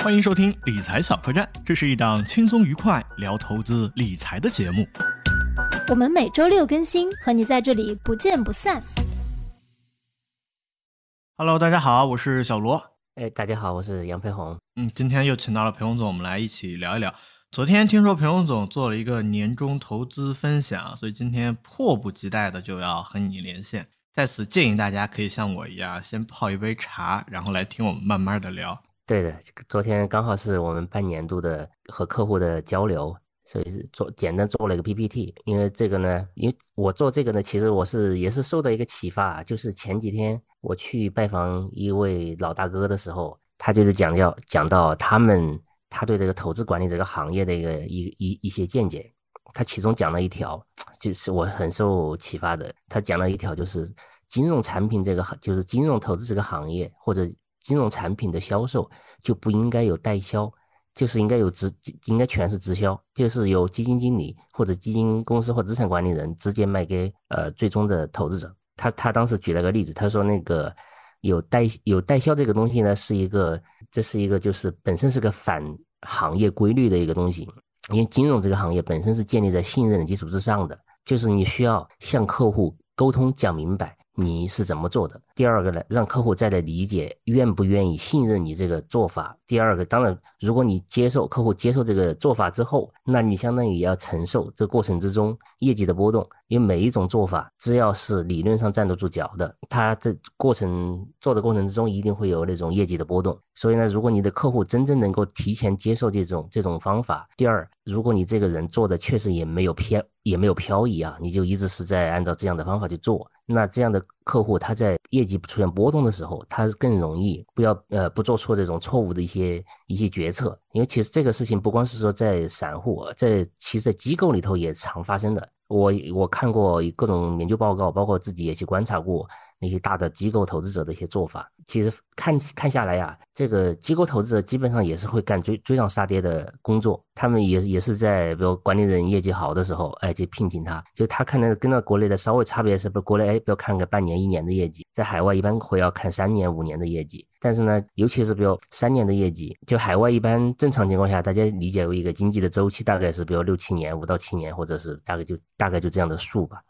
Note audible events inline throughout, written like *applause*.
欢迎收听理财小客栈，这是一档轻松愉快聊投资理财的节目。我们每周六更新，和你在这里不见不散。Hello，大家好，我是小罗。哎，大家好，我是杨培红。嗯，今天又请到了裴红总，我们来一起聊一聊。昨天听说裴红总做了一个年终投资分享，所以今天迫不及待的就要和你连线。在此建议大家可以像我一样，先泡一杯茶，然后来听我们慢慢的聊。对的，昨天刚好是我们半年度的和客户的交流，所以是做简单做了一个 PPT。因为这个呢，因为我做这个呢，其实我是也是受到一个启发，就是前几天我去拜访一位老大哥的时候，他就是讲要讲到他们他对这个投资管理这个行业的一个一一一些见解，他其中讲了一条，*tsk* 就是我很受启发的。他讲了一条，就是金融产品这个行，就是金融投资这个行业或者。金融产品的销售就不应该有代销，就是应该有直，应该全是直销，就是由基金经理或者基金公司或资产管理人直接卖给呃最终的投资者。他他当时举了个例子，他说那个有代有代销这个东西呢，是一个这是一个就是本身是个反行业规律的一个东西，因为金融这个行业本身是建立在信任的基础之上的，就是你需要向客户沟通讲明白。你是怎么做的？第二个呢，让客户再来理解，愿不愿意信任你这个做法。第二个，当然，如果你接受客户接受这个做法之后，那你相当于也要承受这过程之中业绩的波动。因为每一种做法，只要是理论上站得住脚的，它这过程做的过程之中一定会有那种业绩的波动。所以呢，如果你的客户真正能够提前接受这种这种方法，第二，如果你这个人做的确实也没有偏也没有漂移啊，你就一直是在按照这样的方法去做。那这样的客户，他在业绩出现波动的时候，他更容易不要呃不做错这种错误的一些一些决策，因为其实这个事情不光是说在散户，在其实在机构里头也常发生的。我我看过各种研究报告，包括自己也去观察过。那些大的机构投资者的一些做法，其实看看下来呀，这个机构投资者基本上也是会干追追涨杀跌的工作。他们也也是在比如管理人业绩好的时候，哎，就聘请他。就他看那跟那国内的稍微差别是，不国内哎，不要看个半年一年的业绩，在海外一般会要看三年五年的业绩。但是呢，尤其是比如三年的业绩，就海外一般正常情况下，大家理解为一个经济的周期大概是比如六七年，五到七年，或者是大概就大概就这样的数吧。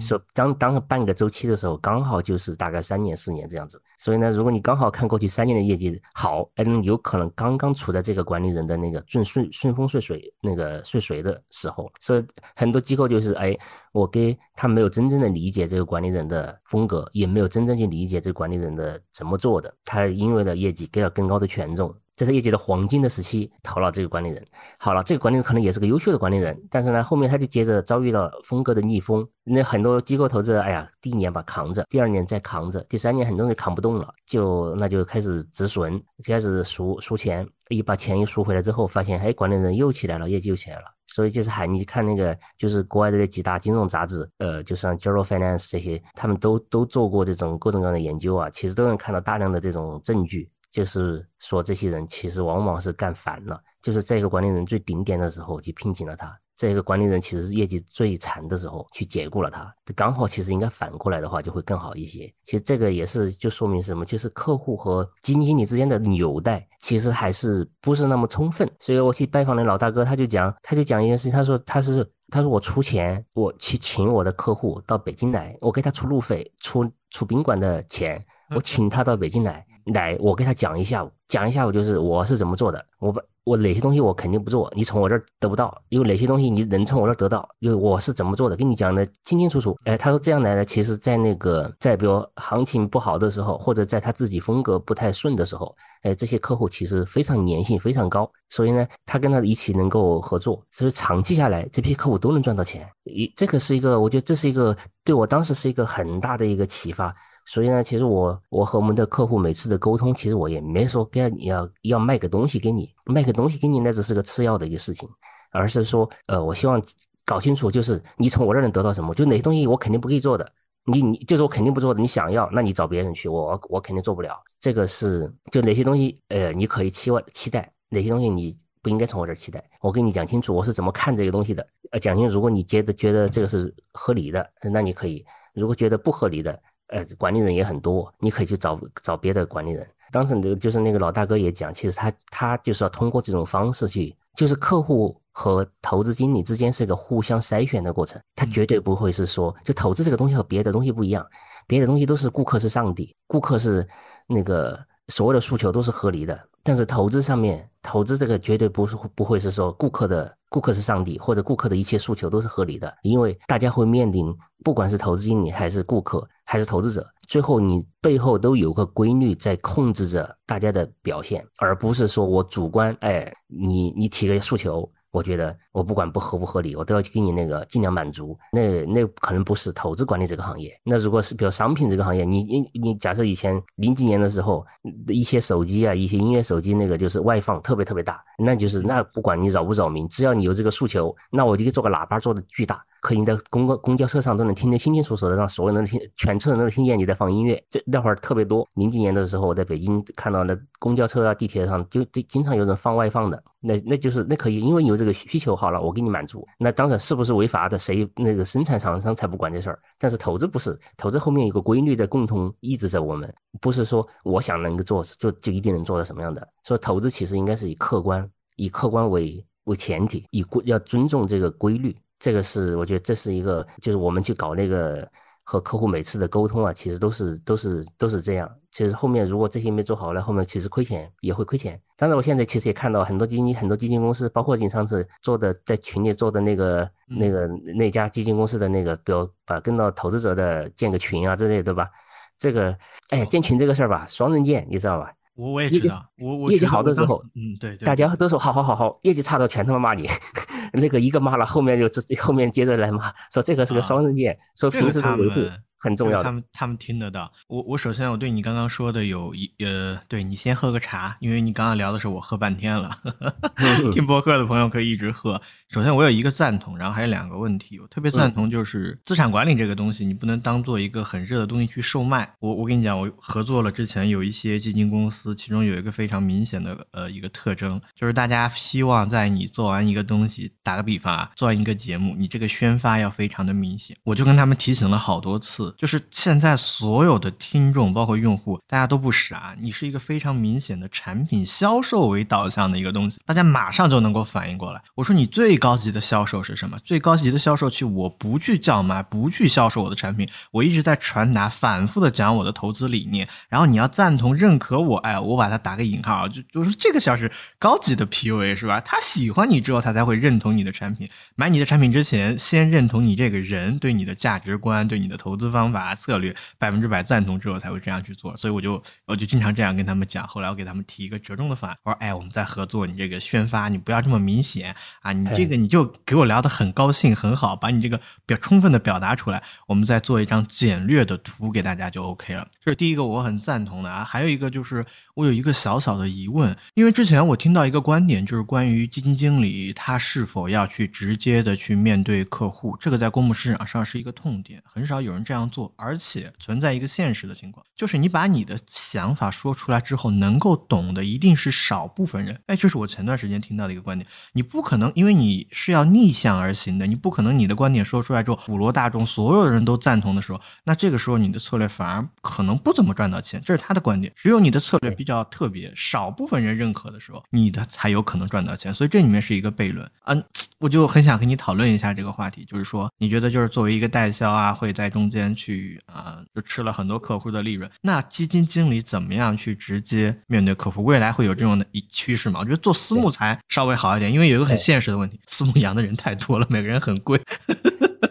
说当当半个周期的时候，刚好就是大概三年四年这样子。所以呢，如果你刚好看过去三年的业绩好，哎，有可能刚刚处在这个管理人的那个顺顺顺风顺水那个顺水的时候。所以很多机构就是哎，我给他没有真正的理解这个管理人的风格，也没有真正去理解这个管理人的怎么做的，他因为了业绩给了更高的权重。在他业绩的黄金的时期投了这个管理人，好了，这个管理人可能也是个优秀的管理人，但是呢，后面他就接着遭遇了风格的逆风。那很多机构投资者，哎呀，第一年吧扛着，第二年再扛着，第三年很多人扛不动了，就那就开始止损，开始赎赎钱，一把钱一赎回来之后，发现哎，管理人又起来了，业绩又起来了。所以就是喊你看那个，就是国外的那几大金融杂志，呃，就像 Journal Finance 这些，他们都都做过这种各种各样的研究啊，其实都能看到大量的这种证据。就是说，这些人其实往往是干烦了。就是在一个管理人最顶点的时候去聘请了他，这个管理人其实业绩最惨的时候去解雇了他。刚好其实应该反过来的话就会更好一些。其实这个也是就说明什么？就是客户和基金经理之间的纽带其实还是不是那么充分。所以我去拜访那老大哥，他就讲，他就讲一件事情，他说他是他说我出钱，我去请我的客户到北京来，我给他出路费，出出宾馆的钱，我请他到北京来。来，我给他讲一下，讲一下午就是我是怎么做的。我把我哪些东西我肯定不做，你从我这儿得不到；有哪些东西你能从我这儿得到，就我是怎么做的，跟你讲的清清楚楚。哎，他说这样来呢，其实，在那个在比如行情不好的时候，或者在他自己风格不太顺的时候，哎，这些客户其实非常粘性非常高，所以呢，他跟他一起能够合作，所以长期下来，这批客户都能赚到钱。一这个是一个，我觉得这是一个对我当时是一个很大的一个启发。所以呢，其实我我和我们的客户每次的沟通，其实我也没说给你要要卖个东西给你，卖个东西给你那只是个次要的一个事情，而是说，呃，我希望搞清楚，就是你从我这能得到什么，就哪些东西我肯定不可以做的，你你就是我肯定不做的，你想要，那你找别人去，我我肯定做不了。这个是就哪些东西，呃，你可以期望期待，哪些东西你不应该从我这儿期待，我跟你讲清楚我是怎么看这个东西的，呃，讲清楚，如果你觉得觉得这个是合理的，那你可以；如果觉得不合理的。呃，管理人也很多，你可以去找找别的管理人。当时那就是那个老大哥也讲，其实他他就是要通过这种方式去，就是客户和投资经理之间是一个互相筛选的过程，他绝对不会是说，就投资这个东西和别的东西不一样，别的东西都是顾客是上帝，顾客是那个所有的诉求都是合理的，但是投资上面，投资这个绝对不是不会是说顾客的顾客是上帝，或者顾客的一切诉求都是合理的，因为大家会面临，不管是投资经理还是顾客还是投资者。最后，你背后都有个规律在控制着大家的表现，而不是说我主观，哎，你你提个诉求。我觉得我不管不合不合理，我都要去给你那个尽量满足。那那可能不是投资管理这个行业。那如果是比如商品这个行业，你你你假设以前零几年的时候，一些手机啊，一些音乐手机那个就是外放特别特别大，那就是那不管你扰不扰民，只要你有这个诉求，那我就给做个喇叭做的巨大，可以在公公公交车上都能听得清清楚楚的，让所有人听，全车人都听见你在放音乐。这那会儿特别多。零几年的时候，我在北京看到那公交车啊、地铁上就经常有人放外放的。那那就是那可以，因为有这个需求好了，我给你满足。那当然是不是违法的，谁那个生产厂商才不管这事儿。但是投资不是，投资后面有个规律在共同抑制着我们，不是说我想能够做就就一定能做到什么样的。所以投资其实应该是以客观，以客观为为前提，以规要尊重这个规律。这个是我觉得这是一个，就是我们去搞那个。和客户每次的沟通啊，其实都是都是都是这样。其实后面如果这些没做好了，后面其实亏钱也会亏钱。当然，我现在其实也看到很多基金、很多基金公司，包括你上次做的在群里做的那个、那个那家基金公司的那个，比如把跟到投资者的建个群啊之类，对吧？这个，哎呀，建群这个事儿吧，双刃剑，你知道吧？我我也知道，我我业绩好的时候，嗯，对，大家都说好好好好，业绩差的全他妈骂你。那个一个骂了，后面就这后面接着来骂，说这个是个双刃剑，说平时的维护很重要。他们他们听得到。我我首先我对你刚刚说的有一呃，对你先喝个茶，因为你刚刚聊的时候我喝半天了。*laughs* 听播客的朋友可以一直喝。首先我有一个赞同，然后还有两个问题。我特别赞同就是资产管理这个东西，你不能当做一个很热的东西去售卖。我我跟你讲，我合作了之前有一些基金公司，其中有一个非常明显的呃一个特征，就是大家希望在你做完一个东西。打个比方啊，做完一个节目，你这个宣发要非常的明显。我就跟他们提醒了好多次，就是现在所有的听众，包括用户，大家都不傻。你是一个非常明显的产品销售为导向的一个东西，大家马上就能够反应过来。我说你最高级的销售是什么？最高级的销售去，我不去叫卖，不去销售我的产品，我一直在传达，反复的讲我的投资理念。然后你要赞同、认可我，哎，我把它打个引号，就就是这个像是高级的 PUA 是吧？他喜欢你之后，他才会认同。你的产品，买你的产品之前，先认同你这个人，对你的价值观，对你的投资方法策略百分之百赞同之后，才会这样去做。所以我就我就经常这样跟他们讲。后来我给他们提一个折中的方案，我说：“哎，我们在合作，你这个宣发你不要这么明显啊，你这个你就给我聊得很高兴很好，把你这个表充分的表达出来，我们再做一张简略的图给大家就 OK 了。”这是第一个我很赞同的啊。还有一个就是我有一个小小的疑问，因为之前我听到一个观点，就是关于基金经理他是否要去直接的去面对客户，这个在公募市场上是一个痛点，很少有人这样做，而且存在一个现实的情况，就是你把你的想法说出来之后，能够懂的一定是少部分人。哎，这是我前段时间听到的一个观点，你不可能，因为你是要逆向而行的，你不可能你的观点说出来之后，普罗大众所有的人都赞同的时候，那这个时候你的策略反而可能不怎么赚到钱，这是他的观点。只有你的策略比较特别，少部分人认可的时候，你的才有可能赚到钱。所以这里面是一个悖论。嗯，我就。就很想跟你讨论一下这个话题，就是说，你觉得就是作为一个代销啊，会在中间去啊，就吃了很多客户的利润。那基金经理怎么样去直接面对客户？未来会有这种的一趋势吗？我觉得做私募才稍微好一点，因为有一个很现实的问题，私募养的人太多了，每个人很贵。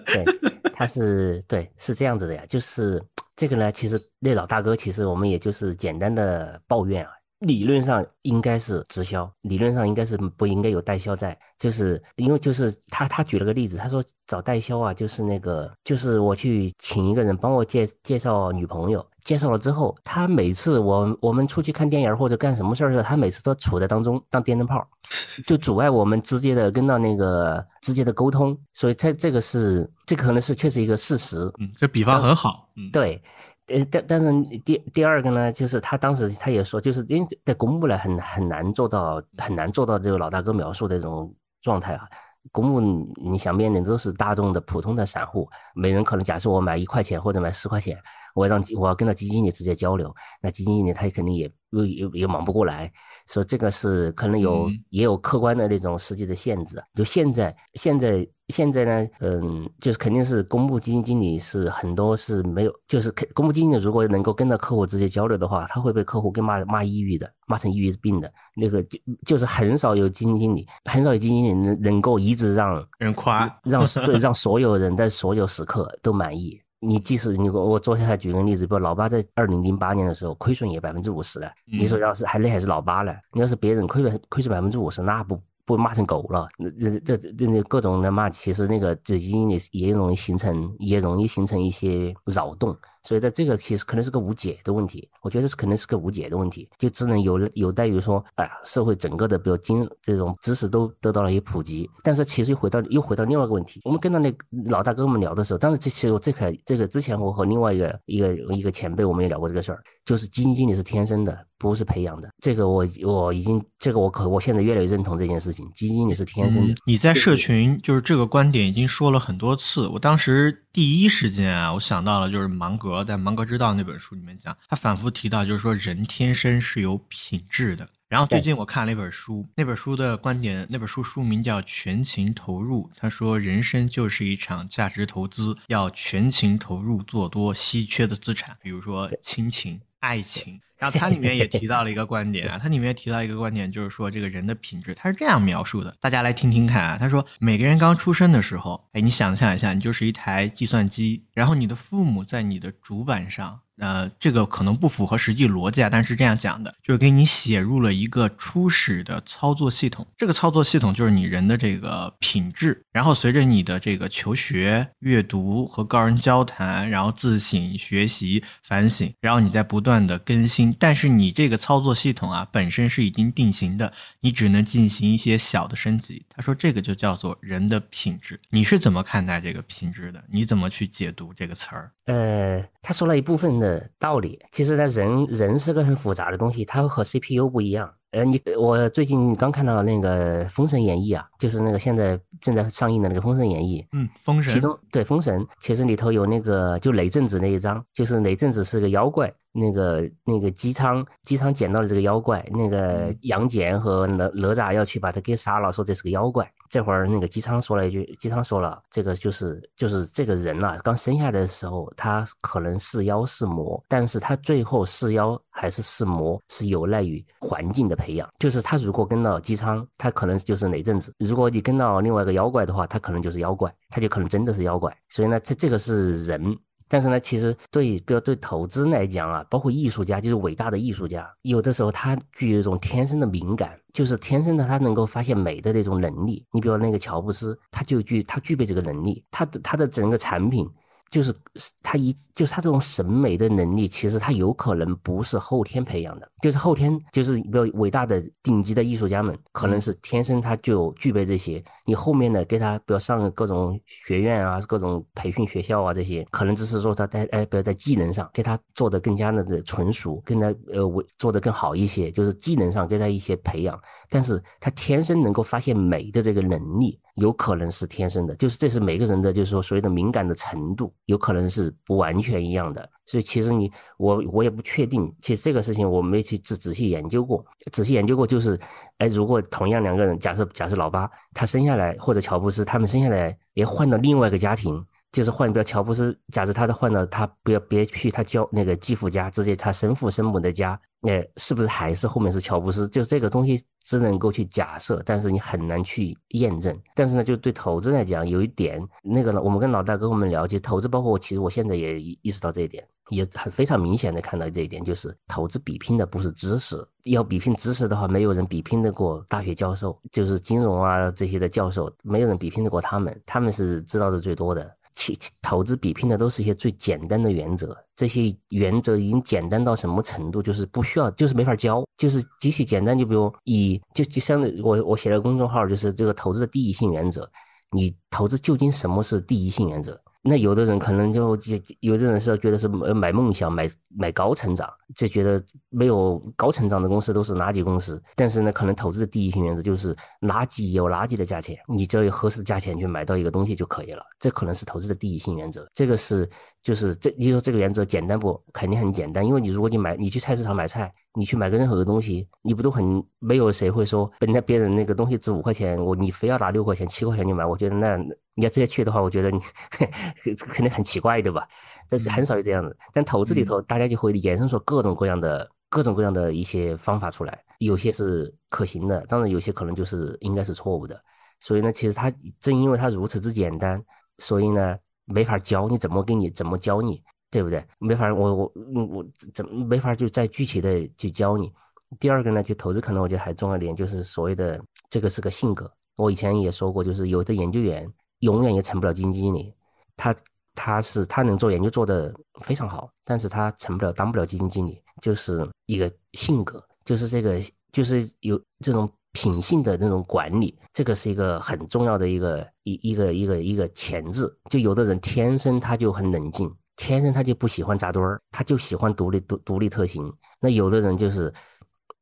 对，他是对，是这样子的呀，就是这个呢，其实那老大哥，其实我们也就是简单的抱怨啊。理论上应该是直销，理论上应该是不应该有代销在，就是因为就是他他举了个例子，他说找代销啊，就是那个就是我去请一个人帮我介介绍女朋友，介绍了之后，他每次我我们出去看电影或者干什么事儿的时候，他每次都处在当中当电灯泡，*laughs* 就阻碍我们直接的跟到那个直接的沟通，所以他这个是这可能是确实一个事实，嗯，这比方很好，嗯，对。呃，但但是第第二个呢，就是他当时他也说，就是因为在公募呢，很很难做到，很难做到这个老大哥描述的这种状态啊。公募你想面临的都是大众的普通的散户，每人可能假设我买一块钱或者买十块钱，我让我要跟到基金经理直接交流，那基金经理他也肯定也又也也忙不过来，所以这个是可能有也有客观的那种实际的限制。就现在现在。现在呢，嗯，就是肯定是公募基金经理是很多是没有，就是公公募基金经理如果能够跟着客户直接交流的话，他会被客户给骂骂抑郁的，骂成抑郁病的。那个就就是很少有基金经理，很少有基金经理能能够一直让人夸，让对让所有人在所有时刻都满意。你即使你我我昨天还举个例子，比如老八在二零零八年的时候亏损也百分之五十了，你说要是还那还是老八了，你要是别人亏损亏损百分之五十，那不。不骂成狗了，那这这这各种的骂，其实那个就已经也也容易形成，也容易形成一些扰动。所以，在这个其实可能是个无解的问题，我觉得是可能是个无解的问题，就只能有有待于说，哎呀，社会整个的，比如经这种知识都得到了一些普及。但是，其实又回到又回到另外一个问题，我们跟到那老大跟我们聊的时候，当时这其实我这个这个之前我和另外一个一个一个前辈我们也聊过这个事儿，就是基金经理是天生的，不是培养的。这个我我已经这个我可我现在越来越认同这件事情，基金经理是天生的。你在社群就是这个观点已经说了很多次，我当时。第一时间啊，我想到了就是芒格在《芒格之道》那本书里面讲，他反复提到就是说人天生是有品质的。然后最近我看了一本书，那本书的观点，那本书书名叫《全情投入》。他说人生就是一场价值投资，要全情投入，做多稀缺的资产，比如说亲情。爱情，然后它里面也提到了一个观点啊，它里面提到一个观点，就是说这个人的品质，它是这样描述的，大家来听听看啊。他说，每个人刚出生的时候，哎，你想象一下，你就是一台计算机，然后你的父母在你的主板上。呃，这个可能不符合实际逻辑啊，但是这样讲的，就是给你写入了一个初始的操作系统。这个操作系统就是你人的这个品质，然后随着你的这个求学、阅读和高人交谈，然后自省、学习、反省，然后你在不断的更新。但是你这个操作系统啊，本身是已经定型的，你只能进行一些小的升级。他说这个就叫做人的品质。你是怎么看待这个品质的？你怎么去解读这个词儿？呃，他说了一部分的。道理，其实呢，人人是个很复杂的东西，它和 CPU 不一样。呃，你我最近刚看到那个《封神演义》啊，就是那个现在正在上映的那个《封神演义》。嗯，封神。其中对《封神》，其实里头有那个就雷震子那一章，就是雷震子是个妖怪。那个那个姬昌，姬昌捡到了这个妖怪，那个杨戬和哪哪吒要去把他给杀了，说这是个妖怪。这会儿那个姬昌说了一句，姬昌说了，这个就是就是这个人啊，刚生下来的时候他可能是妖是魔，但是他最后是妖还是是魔，是有赖于环境的培养。就是他如果跟到姬昌，他可能就是哪阵子；如果你跟到另外一个妖怪的话，他可能就是妖怪，他就可能真的是妖怪。所以呢，这这个是人。但是呢，其实对，比如对投资来讲啊，包括艺术家，就是伟大的艺术家，有的时候他具有一种天生的敏感，就是天生的他能够发现美的那种能力。你比如那个乔布斯，他就具他具备这个能力，他的他的整个产品。就是他一就是他这种审美的能力，其实他有可能不是后天培养的，就是后天就是比较伟大的顶级的艺术家们，可能是天生他就具备这些。你后面的给他，比如上各种学院啊，各种培训学校啊，这些可能只是说他在哎，比如在技能上给他做的更加的的纯熟，跟他呃为做的更好一些，就是技能上给他一些培养，但是他天生能够发现美的这个能力。有可能是天生的，就是这是每个人的，就是说所谓的敏感的程度，有可能是不完全一样的。所以其实你我我也不确定，其实这个事情我没去仔仔细研究过，仔细研究过就是，哎，如果同样两个人，假设假设老八他生下来，或者乔布斯他们生下来也换到另外一个家庭。就是换不要乔布斯，假设他是换到他不要别去他教那个继父家，直接他生父生母的家，那是不是还是后面是乔布斯？就这个东西只能够去假设，但是你很难去验证。但是呢，就对投资来讲，有一点那个呢，我们跟老大跟我们聊，就投资，包括我，其实我现在也意识到这一点，也很非常明显的看到这一点，就是投资比拼的不是知识，要比拼知识的话，没有人比拼得过大学教授，就是金融啊这些的教授，没有人比拼得过他们，他们是知道的最多的。其投资比拼的都是一些最简单的原则，这些原则已经简单到什么程度？就是不需要，就是没法教，就是极其简单。就比如以就就相当于我我写了公众号，就是这个投资的第一性原则。你投资究竟什么是第一性原则？那有的人可能就就有的人是觉得是买梦想，买买高成长，就觉得没有高成长的公司都是垃圾公司。但是呢，可能投资的第一性原则就是垃圾有垃圾的价钱，你只要有合适的价钱去买到一个东西就可以了。这可能是投资的第一性原则。这个是就是这你说这个原则简单不？肯定很简单，因为你如果你买你去菜市场买菜，你去买个任何的东西，你不都很没有谁会说本来别人那个东西值五块钱，我你非要拿六块钱七块钱去买，我觉得那。你要直接去的话，我觉得你 *laughs* 肯定很奇怪，对吧？但是很少有这样的。但投资里头，大家就会衍生出各种各样的、各种各样的一些方法出来，有些是可行的，当然有些可能就是应该是错误的。所以呢，其实它正因为它如此之简单，所以呢，没法教你怎么给你怎么教你，对不对？没法，我我我怎么没法就再具体的去教你？第二个呢，就投资可能我觉得还重要点就是所谓的这个是个性格。我以前也说过，就是有的研究员。永远也成不了基金经理，他他是他能做研究做得非常好，但是他成不了当不了基金经理，就是一个性格，就是这个就是有这种品性的那种管理，这个是一个很重要的一个一一个一个一个潜质。就有的人天生他就很冷静，天生他就不喜欢扎堆儿，他就喜欢独立独独立特行。那有的人就是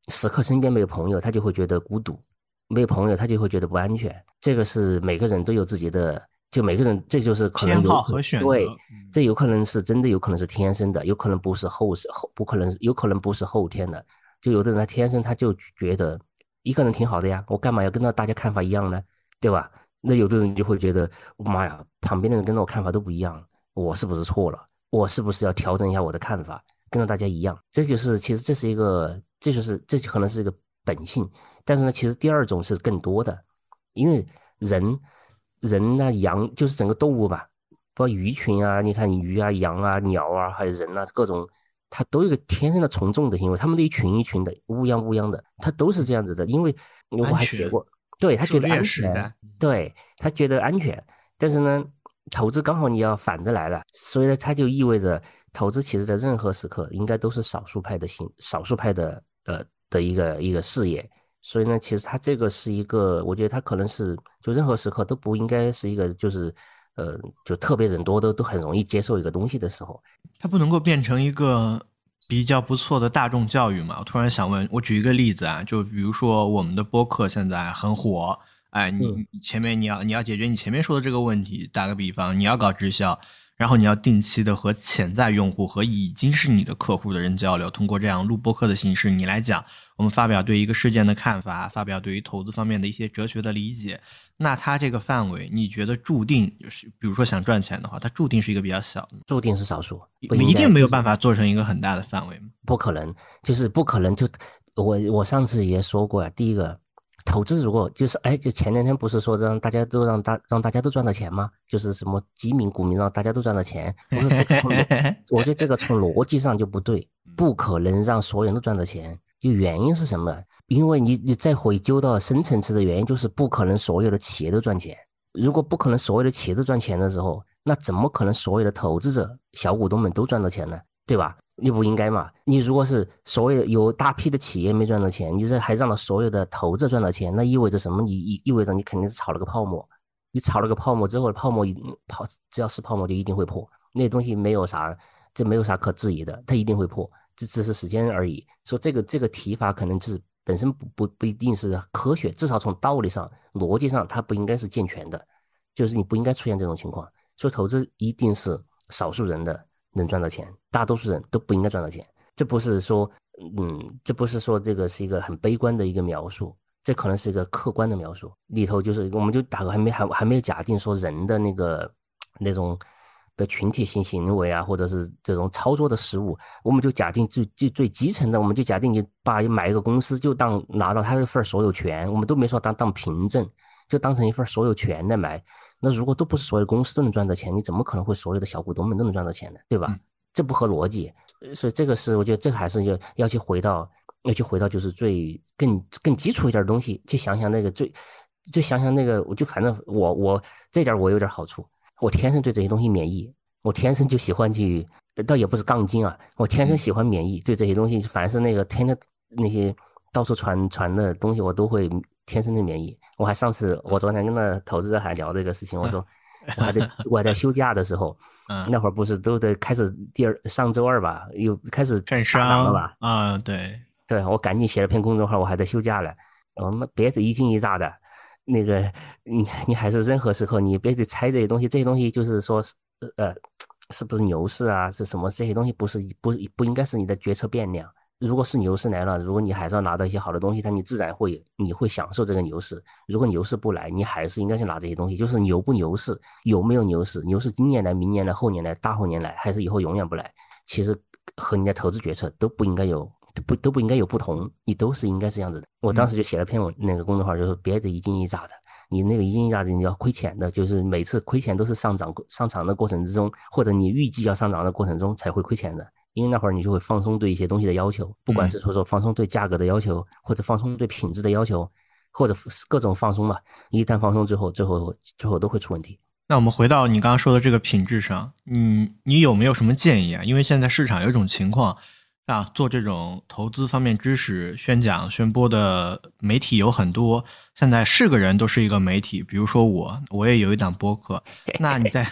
时刻身边没有朋友，他就会觉得孤独。没有朋友，他就会觉得不安全。这个是每个人都有自己的，就每个人，这就是可能有对，这有可能是真的，有可能是天生的，有可能不是后是后，不可能，有可能不是后天的。就有的人他天生他就觉得一个人挺好的呀，我干嘛要跟到大家看法一样呢？对吧？那有的人就会觉得，妈呀，旁边的人跟着我看法都不一样，我是不是错了？我是不是要调整一下我的看法，跟着大家一样？这就是其实这是一个，这就是这就可能是一个本性。但是呢，其实第二种是更多的，因为人，人呢，羊就是整个动物吧，包括鱼群啊，你看鱼啊、羊啊、鸟啊，还有人啊，各种，它都有个天生的从众的行为，他们都一群一群的，乌泱乌泱的，它都是这样子的。因为我还写过，对他觉得安全，对他觉得安全。但是呢，投资刚好你要反着来了，所以呢，它就意味着投资其实在任何时刻应该都是少数派的行，少数派的呃的一个一个事业。所以呢，其实它这个是一个，我觉得它可能是就任何时刻都不应该是一个，就是呃，就特别人多都都很容易接受一个东西的时候，它不能够变成一个比较不错的大众教育嘛？我突然想问，我举一个例子啊，就比如说我们的播客现在很火，哎，你前面你要你要解决你前面说的这个问题，打个比方，你要搞直销。然后你要定期的和潜在用户和已经是你的客户的人交流，通过这样录播课的形式，你来讲，我们发表对一个事件的看法，发表对于投资方面的一些哲学的理解。那它这个范围，你觉得注定就是，比如说想赚钱的话，它注定是一个比较小的，注定是少数，一定没有办法做成一个很大的范围吗？不可能，就是不可能。就我我上次也说过呀，第一个。投资如果就是哎，就前两天不是说让大家都让大让大家都赚到钱吗？就是什么基民股民让大家都赚到钱。我说这个从 *laughs* 我觉得这个从逻辑上就不对，不可能让所有人都赚到钱。就原因是什么？因为你你再回究到深层次的原因，就是不可能所有的企业都赚钱。如果不可能所有的企业都赚钱的时候，那怎么可能所有的投资者小股东们都赚到钱呢？对吧？你不应该嘛？你如果是所有有大批的企业没赚到钱，你这还让到所有的投资赚到钱，那意味着什么？你意意味着你肯定是炒了个泡沫。你炒了个泡沫之后，泡沫泡只要是泡沫就一定会破，那东西没有啥，这没有啥可质疑的，它一定会破，这只是时间而已。说这个这个提法可能是本身不不不一定是科学，至少从道理上、逻辑上，它不应该是健全的，就是你不应该出现这种情况。所以投资一定是少数人的。能赚到钱，大多数人都不应该赚到钱。这不是说，嗯，这不是说这个是一个很悲观的一个描述，这可能是一个客观的描述。里头就是，我们就打个还没还还没有假定说人的那个那种的群体性行为啊，或者是这种操作的失误，我们就假定最最最基层的，我们就假定你把买一个公司就当拿到他这份所有权，我们都没说当当凭证，就当成一份所有权来买。那如果都不是所有公司都能赚到钱，你怎么可能会所有的小股东们都能赚到钱呢？对吧？这不合逻辑。所以这个是我觉得这个还是要要去回到要去回到就是最更更基础一点的东西，去想想那个最就想想那个，我就反正我我这点我有点好处，我天生对这些东西免疫，我天生就喜欢去，倒也不是杠精啊，我天生喜欢免疫，对这些东西凡是那个天天那些到处传传的东西，我都会。天生的免疫，我还上次我昨天跟那投资者还聊这个事情，我说 *laughs* 我还在我还在休假的时候，嗯，那会儿不是都得开始第二上周二吧，又开始券大涨了吧？啊，对，对我赶紧写了篇公众号，我还在休假了，我们别是一惊一乍的，那个你你还是任何时候你别去猜这些东西，这些东西就是说是呃是不是牛市啊，是什么这些东西不是不是不应该是你的决策变量。如果是牛市来了，如果你还是要拿到一些好的东西，它你自然会你会享受这个牛市。如果牛市不来，你还是应该去拿这些东西。就是牛不牛市，有没有牛市，牛市今年来、明年来、后年来、大后年来，还是以后永远不来，其实和你的投资决策都不应该有都不都不应该有不同，你都是应该是这样子的。我当时就写了篇文，那个公众号就是别的一惊一乍的，你那个一惊一乍的你要亏钱的，就是每次亏钱都是上涨上涨的过程之中，或者你预计要上涨的过程中才会亏钱的。因为那会儿你就会放松对一些东西的要求，不管是说说放松对价格的要求，或者放松对品质的要求，或者各种放松吧。一旦放松之后，最后最后都会出问题。那我们回到你刚刚说的这个品质上，你你有没有什么建议啊？因为现在市场有一种情况啊，做这种投资方面知识宣讲宣播的媒体有很多，现在是个人都是一个媒体。比如说我，我也有一档播客。*laughs* 那你在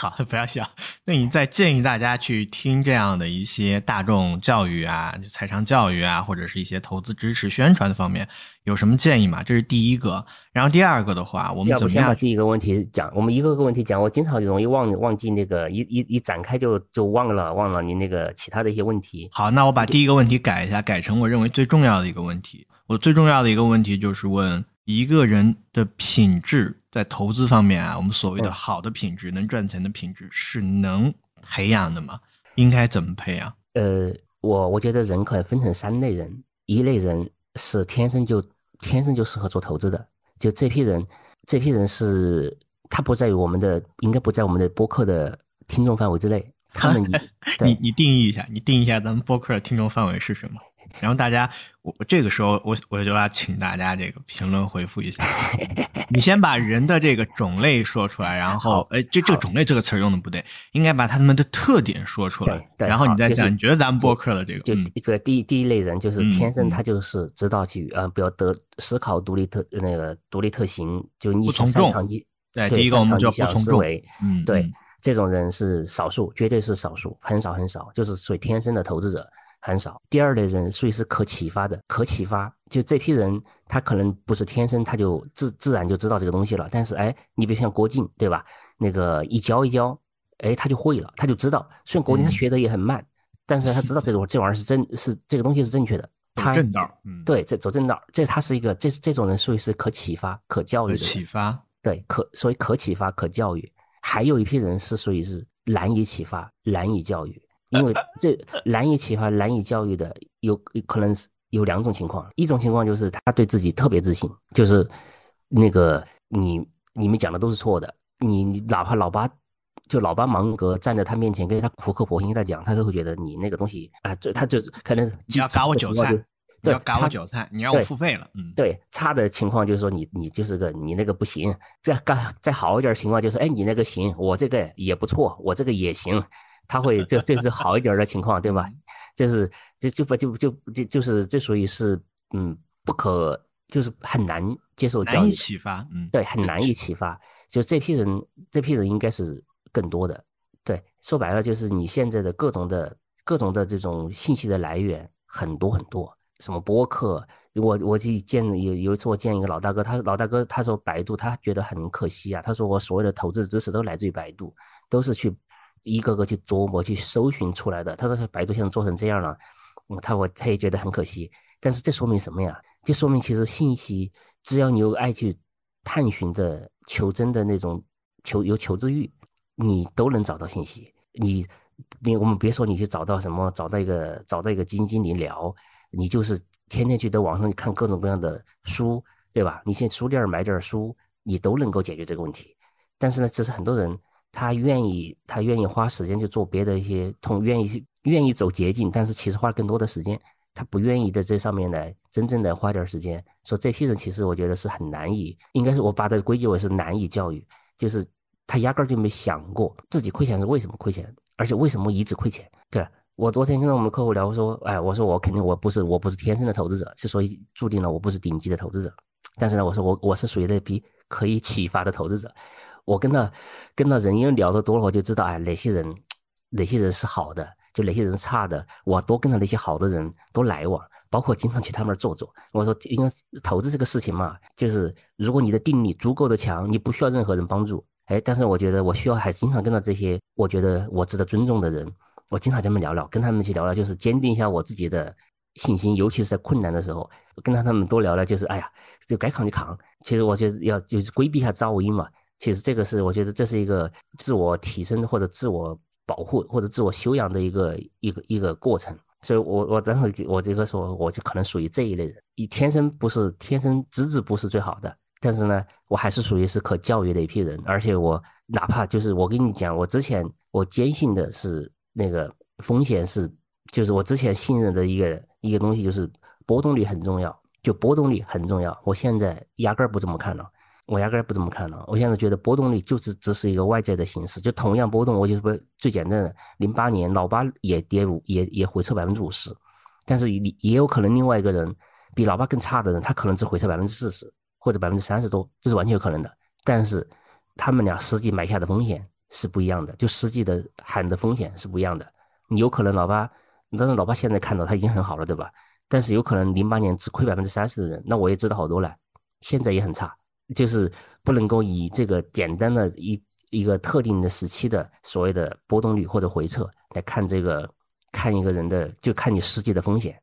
好，不要笑。那你再建议大家去听这样的一些大众教育啊、财商教育啊，或者是一些投资知识宣传的方面，有什么建议吗？这是第一个。然后第二个的话，我们要不怎么样？先把第一个问题讲，我们一个个问题讲，我经常容易忘忘记那个一一一展开就就忘了忘了你那个其他的一些问题。好，那我把第一个问题改一下，改成我认为最重要的一个问题。我最重要的一个问题就是问一个人的品质，在投资方面啊，我们所谓的嗯好的品质、能赚钱的品质是能培养的吗？应该怎么培养？呃，我我觉得人可以分成三类人，一类人是天生就天生就适合做投资的，就这批人，这批人是他不在于我们的，应该不在我们的播客的听众范围之内，他们 *laughs* 你对你定义一下，你定义一下咱们播客的听众范围是什么？然后大家，我我这个时候我我就要请大家这个评论回复一下。*laughs* 你先把人的这个种类说出来，然后，哎，这这个种类这个词儿用的不对，应该把他们的特点说出来对，对然后你再讲，就是你觉得咱们播客的这个，就一个第一第一类人就是嗯天生嗯他就是知道去呃，比较得思考独立特那个独立特行，就逆从众擅长逆对对第一个我们叫不从众嗯，对嗯，这种人是少数，绝对是少数，很少很少，就是属于天生的投资者，很少。第二类人属于是可启发的，可启发，就这批人他可能不是天生他就自自然就知道这个东西了，但是哎，你比如像郭靖对吧？那个一教一教，哎，他就会了，他就知道。虽然郭靖他嗯学的也很慢，但是他知道这种这玩意儿是真是这个东西是正确的。他正道，嗯，，对，这走正道，这他是一个这这种人属于是可启发、可教育的。启发，对，可所以可启发、可教育，还有一批人是属于是难以启发、难以教育，因为这难以启发、难以教育的有可能是有两种情况，一种情况就是他对自己特别自信，就是那个你你们讲的都是错的，你你哪怕老八。就老八芒格站在他面前跟他苦口婆心跟他讲，他都会觉得你那个东西啊，就他就可能你要割我韭菜，你对要割我韭菜，你让我付费了，嗯，对，差的情况就是说你你就是个你那个不行，再干再好一点情况就是哎你那个行，我这个也不错，我这个也行，他会这这是好一点的情况，对吧？这是这就不就就就就是这属于是嗯不可就是很难接受教难以育，启发，嗯，对，很难以启发。就这批人这批人应该是更多的，对，说白了就是你现在的各种的各种的这种信息的来源很多很多，什么播客。我我去见有有一次我见一个老大哥，他老大哥他说百度他觉得很可惜啊，他说我所有的投资知识都来自于百度，都是去一个个去琢磨去搜寻出来的。他说他百度现在做成这样了，嗯他我他也觉得很可惜。但是这说明什么呀？这说明其实信息只要你有爱去探寻的求真的那种求有求知欲，你都能找到信息。你别我们别说你去找到什么，找到一个找到一个基金经理聊，你就是天天去在网上看各种各样的书，对吧？你去书店买点书，你都能够解决这个问题。但是呢，这是很多人他愿意他愿意花时间去做别的一些通，愿意愿意走捷径，但是其实花更多的时间，他不愿意在这上面来真正的花点时间。说这批人其实我觉得是很难以，应该是我把它归结为是难以教育，就是他压根儿就没想过自己亏钱是为什么亏钱，而且为什么一直亏钱。对我昨天跟我们客户聊说，哎，我说我肯定我不是我不是天生的投资者，之所以注定了我不是顶级的投资者，但是呢，我说我我是属于那批可以启发的投资者。我跟他跟他人因为聊得多了，我就知道哎哪些人哪些人是好的，就哪些人是差的，我多跟他那些好的人多来往，包括经常去他们那儿坐坐。我说，因为投资这个事情嘛，就是如果你的定力足够的强，你不需要任何人帮助。哎，但是我觉得我需要还经常跟到这些我觉得我值得尊重的人，我经常跟他们聊聊，跟他们去聊聊，就是坚定一下我自己的信心，尤其是在困难的时候，跟他他们多聊聊，就是哎呀，就该扛就扛。其实我觉得要就是规避一下噪音嘛。其实这个是我觉得这是一个自我提升或者自我保护或者自我修养的一个一个一个过程。所以我我当时我这个说，我就可能属于这一类人，你天生不是天生资质不是最好的。但是呢，我还是属于是可教育的一批人，而且我哪怕就是我跟你讲，我之前我坚信的是那个风险是，就是我之前信任的一个一个东西就是波动率很重要，就波动率很重要。我现在压根儿不这么看了，我压根儿不这么看了。我现在觉得波动率就是只是一个外在的形式，就同样波动，我就是最简单的，零八年老八也跌五也也回撤百分之五十，但是也也有可能另外一个人比老八更差的人，他可能只回撤百分之四十。或者百分之三十多，这是完全有可能的。但是他们俩实际埋下的风险是不一样的，就实际的喊的风险是不一样的。你有可能老八，但是老爸现在看到他已经很好了，对吧？但是有可能零八年只亏百分之三十的人，那我也知道好多了，现在也很差。就是不能够以这个简单的一一个特定的时期的所谓的波动率或者回撤来看这个看一个人的，就看你实际的风险。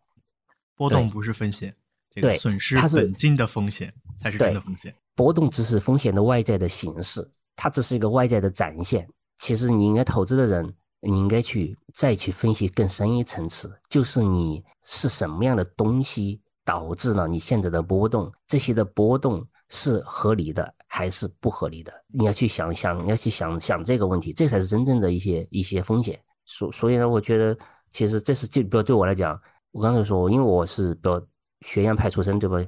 波动不是风险。对，损失本金的风险才是真的风险。波动只是风险的外在的形式，它只是一个外在的展现。其实你应该投资的人，你应该去再去分析更深一层次，就是你是什么样的东西导致了你现在的波动，这些的波动是合理的还是不合理的？你要去想想，你要去想想这个问题，这才是真正的一些一些风险。所所以呢，我觉得其实这是就比如对我来讲，我刚才说，因为我是比如。学院派出身，对吧？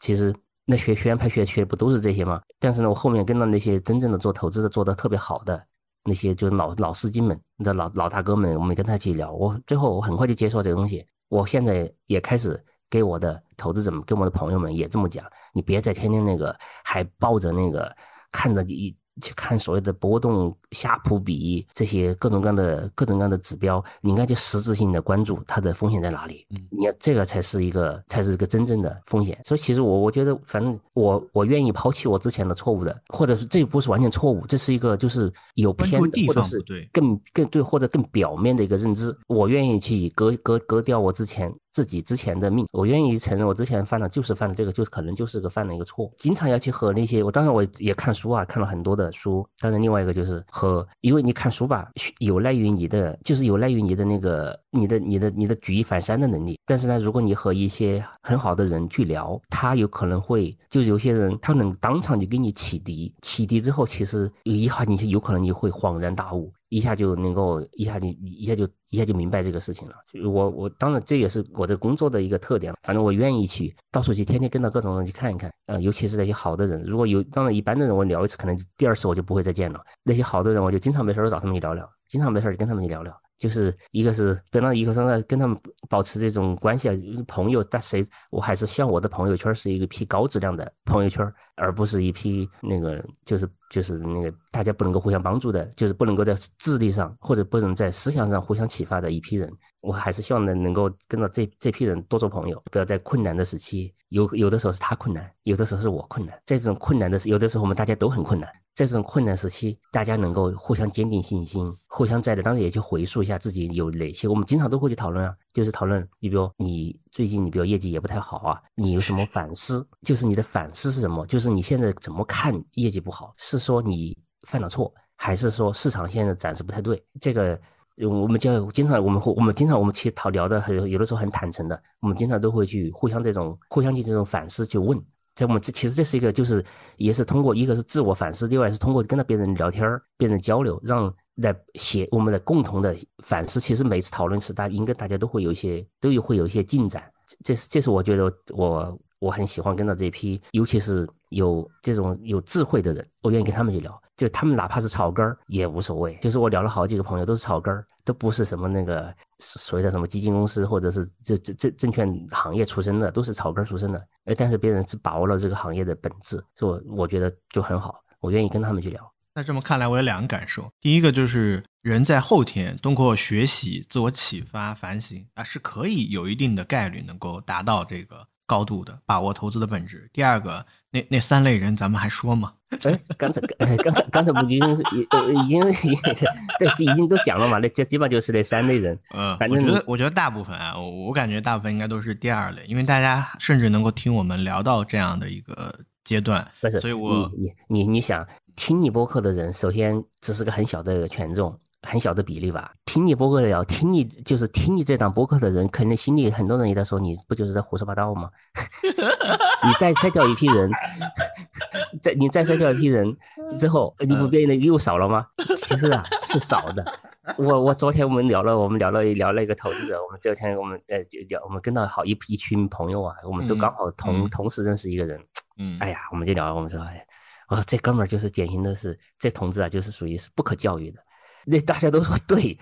其实那学学院派学学的不都是这些吗？但是呢，我后面跟到那些真正的做投资的做的特别好的那些，就是老老司机们的老老大哥们，我们跟他去聊。我最后我很快就接受这个东西。我现在也开始给我的投资者们、跟我的朋友们也这么讲：你别再天天那个还抱着那个看着你。去看所谓的波动、夏普比这些各种各样的、各种各样的指标，你应该去实质性的关注它的风险在哪里。嗯，你要这个才是一个，才是一个真正的风险。所以其实我我觉得，反正我我愿意抛弃我之前的错误的，或者是这不是完全错误，这是一个就是有偏的或者是对更更对或者更表面的一个认知。我愿意去割割割掉我之前。自己之前的命，我愿意承认，我之前犯了就是犯了这个，就是可能就是个犯了一个错。经常要去和那些，我当然我也看书啊，看了很多的书。当然，另外一个就是和，和因为你看书吧，有赖于你的，就是有赖于你的那个，你的、你的、你的举一反三的能力。但是呢，如果你和一些很好的人去聊，他有可能会，就有些人他能当场就给你启迪，启迪之后，其实一下你有可能你会恍然大悟。一下就能够一下就一下就一下就明白这个事情了。我我当然这也是我的工作的一个特点。反正我愿意去到处去，天天跟着各种人去看一看。啊，尤其是那些好的人，如果有当然一般的人，我聊一次，可能第二次我就不会再见了。那些好的人，我就经常没事儿找他们去聊聊，经常没事儿就跟他们去聊聊。就是一个是跟到一个是呢，跟他们保持这种关系啊，朋友。但谁我还是希望我的朋友圈是一个批高质量的朋友圈，而不是一批那个就是就是那个大家不能够互相帮助的，就是不能够在智力上或者不能在思想上互相启发的一批人。我还是希望能能够跟到这这批人多做朋友，不要在困难的时期，有有的时候是他困难，有的时候是我困难，在这种困难的时，有的时候我们大家都很困难。在这种困难时期，大家能够互相坚定信心，互相在的，当然也去回溯一下自己有哪些。我们经常都会去讨论啊，就是讨论，你比如你最近，你比如业绩也不太好啊，你有什么反思？就是你的反思是什么？就是你现在怎么看业绩不好？是说你犯了错，还是说市场现在暂时不太对？这个我们就经常，我们会，我们经常，我们其实讨聊的很，有的时候很坦诚的，我们经常都会去互相这种，互相去这种反思，去问。在我们这其实这是一个，就是也是通过一个是自我反思，另外是通过跟着别人聊天儿、别人交流，让来写我们的共同的反思。其实每次讨论时，大应该大家都会有一些，都有会有一些进展。这是这是我觉得我我很喜欢跟到这批，尤其是有这种有智慧的人，我愿意跟他们去聊。就他们哪怕是草根儿也无所谓。就是我聊了好几个朋友，都是草根儿，都不是什么那个所谓的什么基金公司或者是这这这证券行业出身的，都是草根儿出身的。哎，但是别人是把握了这个行业的本质，所以我觉得就很好，我愿意跟他们去聊。那这么看来，我有两个感受。第一个就是人在后天通过学习、自我启发、反省啊，是可以有一定的概率能够达到这个高度的，把握投资的本质。第二个，那那三类人咱们还说吗？哎，刚才刚刚才刚才不已经已呃已经已经对已经都讲了嘛？那这基本就是那三类人。嗯，反正我觉得我觉得大部分啊，我我感觉大部分应该都是第二类，因为大家甚至能够听我们聊到这样的一个阶段，不是，所以我你你你你想听你播客的人，首先只是个很小的权重，很小的比例吧。听你播客的聊，听你就是听你这档播客的人，肯定心里很多人也在说，你不就是在胡说八道吗？*laughs* 你再筛掉一批人，*laughs* 再你再筛掉一批人之后，你不变得又少了吗？其实啊，是少的。我我昨天我们聊了，我们聊了聊了一个投资者，我们这天我们呃就聊，我们跟到好一一群朋友啊，我们都嗯刚好同、嗯同时认识一个人，嗯，哎呀，我们就聊，我们说，哎，我说这哥们儿就是典型的是，这同志啊，就是属于是不可教育的。那大家都说 *laughs* 对，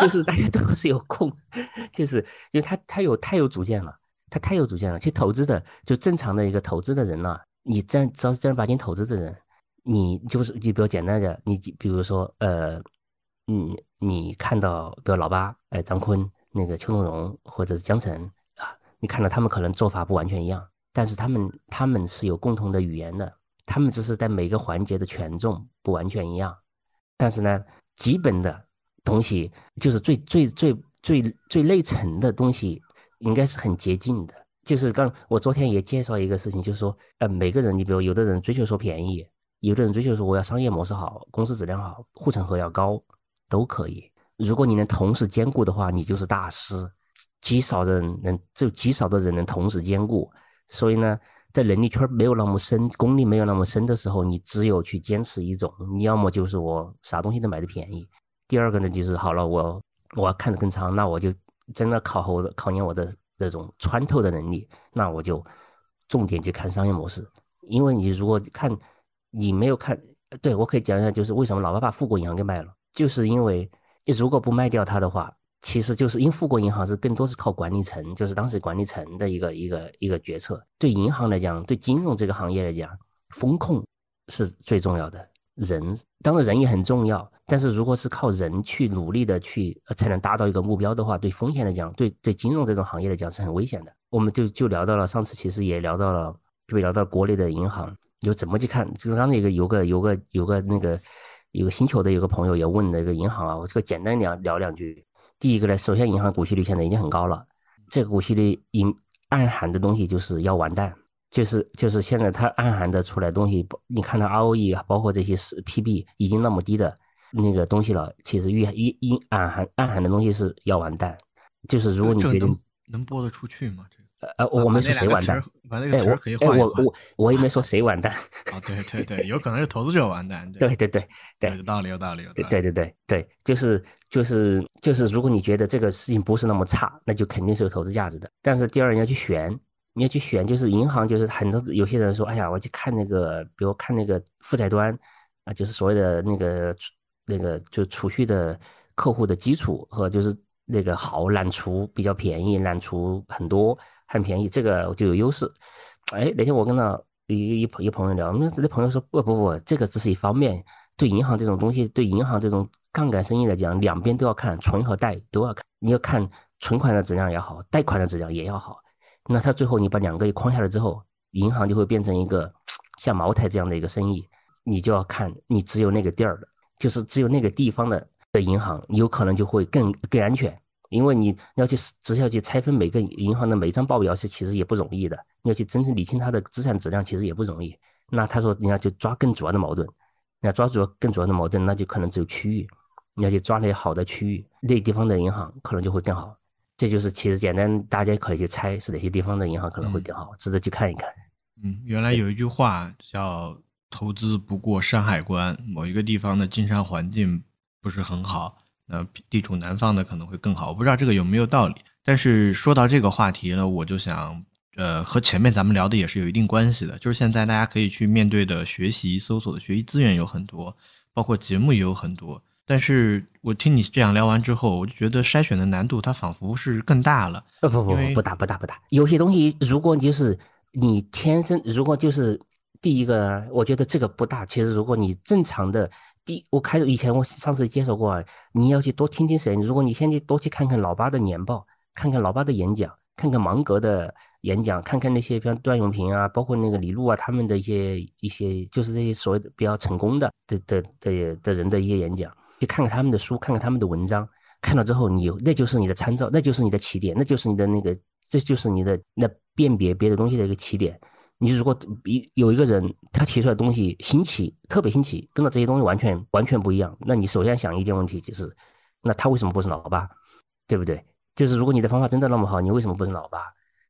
就是大家都是有空，就是因为他他有太有主见了，他太有主见了。其实投资的就正常的一个投资的人呢、你正只要是正儿八经投资的人，你就是就比较简单的，你比如说呃，嗯，你看到比如老八，哎，张坤那个邱东荣或者是江晨啊，你看到他们可能做法不完全一样，但是他们他们是有共同的语言的，他们只是在每个环节的权重不完全一样，但是呢，基本的东西就是最最最最最内层的东西，应该是很接近的。就是刚我昨天也介绍一个事情，就是说，呃，每个人，你比如有的人追求说便宜，有的人追求说我要商业模式好，公司质量好，护城河要高，都可以。如果你能同时兼顾的话，你就是大师。极少人能，只有极少的人能同时兼顾。所以呢，在能力圈没有那么深，功力没有那么深的时候，你只有去坚持一种，你要么就是我啥东西都买的便宜。第二个呢，就是好了，我我要看得更长，那我就真的考核我考验我的这种穿透的能力，那我就重点去看商业模式。因为你如果看，你没有看，对我可以讲一下，就是为什么老爸把富国银行给卖了，就是因为你如果不卖掉它的话，其实就是因为富国银行是更多是靠管理层，就是当时管理层的一个一个一个决策。对银行来讲，对金融这个行业来讲，风控是最重要的。人当然人也很重要，但是如果是靠人去努力的去才能达到一个目标的话，对风险来讲，对对金融这种行业来讲是很危险的。我们就就聊到了上次，其实也聊到了，就聊到国内的银行有怎么去看。就是刚才有个有个有个有个那个有个星球的有个朋友也问那个银行啊，我这个简单聊聊两句。第一个呢，首先银行股息率现在已经很高了，这个股息率隐暗含的东西就是要完蛋。就是就是现在它暗含的出来东西，你看它 ROE 啊，包括这些是 PB 已经那么低的那个东西了，其实预预隐暗含暗含的东西是要完蛋。就是如果你觉得能能播得出去吗？这个呃，我没说谁完蛋，把那个词可以哎换。我我我也没说谁完蛋，*laughs* 哦，对对对，*laughs* 有可能是投资者完蛋。对对对对有道理，有道理，有道理。对对对对对，就是就是就是，如果你觉得这个事情不是那么差，那就肯定是有投资价值的。但是第二，你要去选，你要去选，就是银行，就是很多有些人说，哎呀，我去看那个，比如看那个负债端啊，就是所谓的那个储那个就储蓄的客户的基础和就是那个好揽储比较便宜，揽储很多很便宜，这个就有优势。哎，那天我跟那一一朋一朋友聊，那朋友说不不不，这个只是一方面。对银行这种东西，对银行这种杠杆生意来讲，两边都要看，存和贷都要看。你要看存款的质量也好，贷款的质量也要好。那他最后你把两个一框下来之后，银行就会变成一个像茅台这样的一个生意。你就要看你只有那个地儿，就是只有那个地方的的银行，有可能就会更更安全。因为你要去只要去拆分每个银行的每一张报表是其实也不容易的，你要去真正理清它的资产质量其实也不容易。那他说你要去抓更主要的矛盾。你要抓住更主要的矛盾，那就可能只有区域。你要去抓那些好的区域，那地方的银行可能就会更好。这就是其实简单，大家可以去猜是哪些地方的银行可能会更好，值得去看一看。嗯，原来有一句话叫“投资不过山海关”，某一个地方的经商环境不是很好，那地处南方的可能会更好。我不知道这个有没有道理，但是说到这个话题呢，我就想。呃，和前面咱们聊的也是有一定关系的，就是现在大家可以去面对的学习、搜索的学习资源有很多，包括节目也有很多。但是我听你这样聊完之后，我就觉得筛选的难度它仿佛是更大了。不不不不大不大不大，有些东西如果就是你天生，如果就是第一个，我觉得这个不大。其实如果你正常的，第我开始以前我上次介绍过，你要去多听听谁。如果你现在多去看看老八的年报，看看老八的演讲，看看芒格的演讲，看看那些像段永平啊，包括那个李路啊，他们的一些一些就是这些所谓的比较成功的的的的的人的一些演讲，去看看他们的书，看看他们的文章，看了之后，你那就是你的参照，那就是你的起点，那就是你的那个，这就是你的那辨别别的东西的一个起点。你如果比有一个人他提出来的东西新奇，特别新奇，跟到这些东西完全完全不一样，那你首先想一点问题就是，那他为什么不是老八，对不对？就是如果你的方法真的那么好，你为什么不是老八？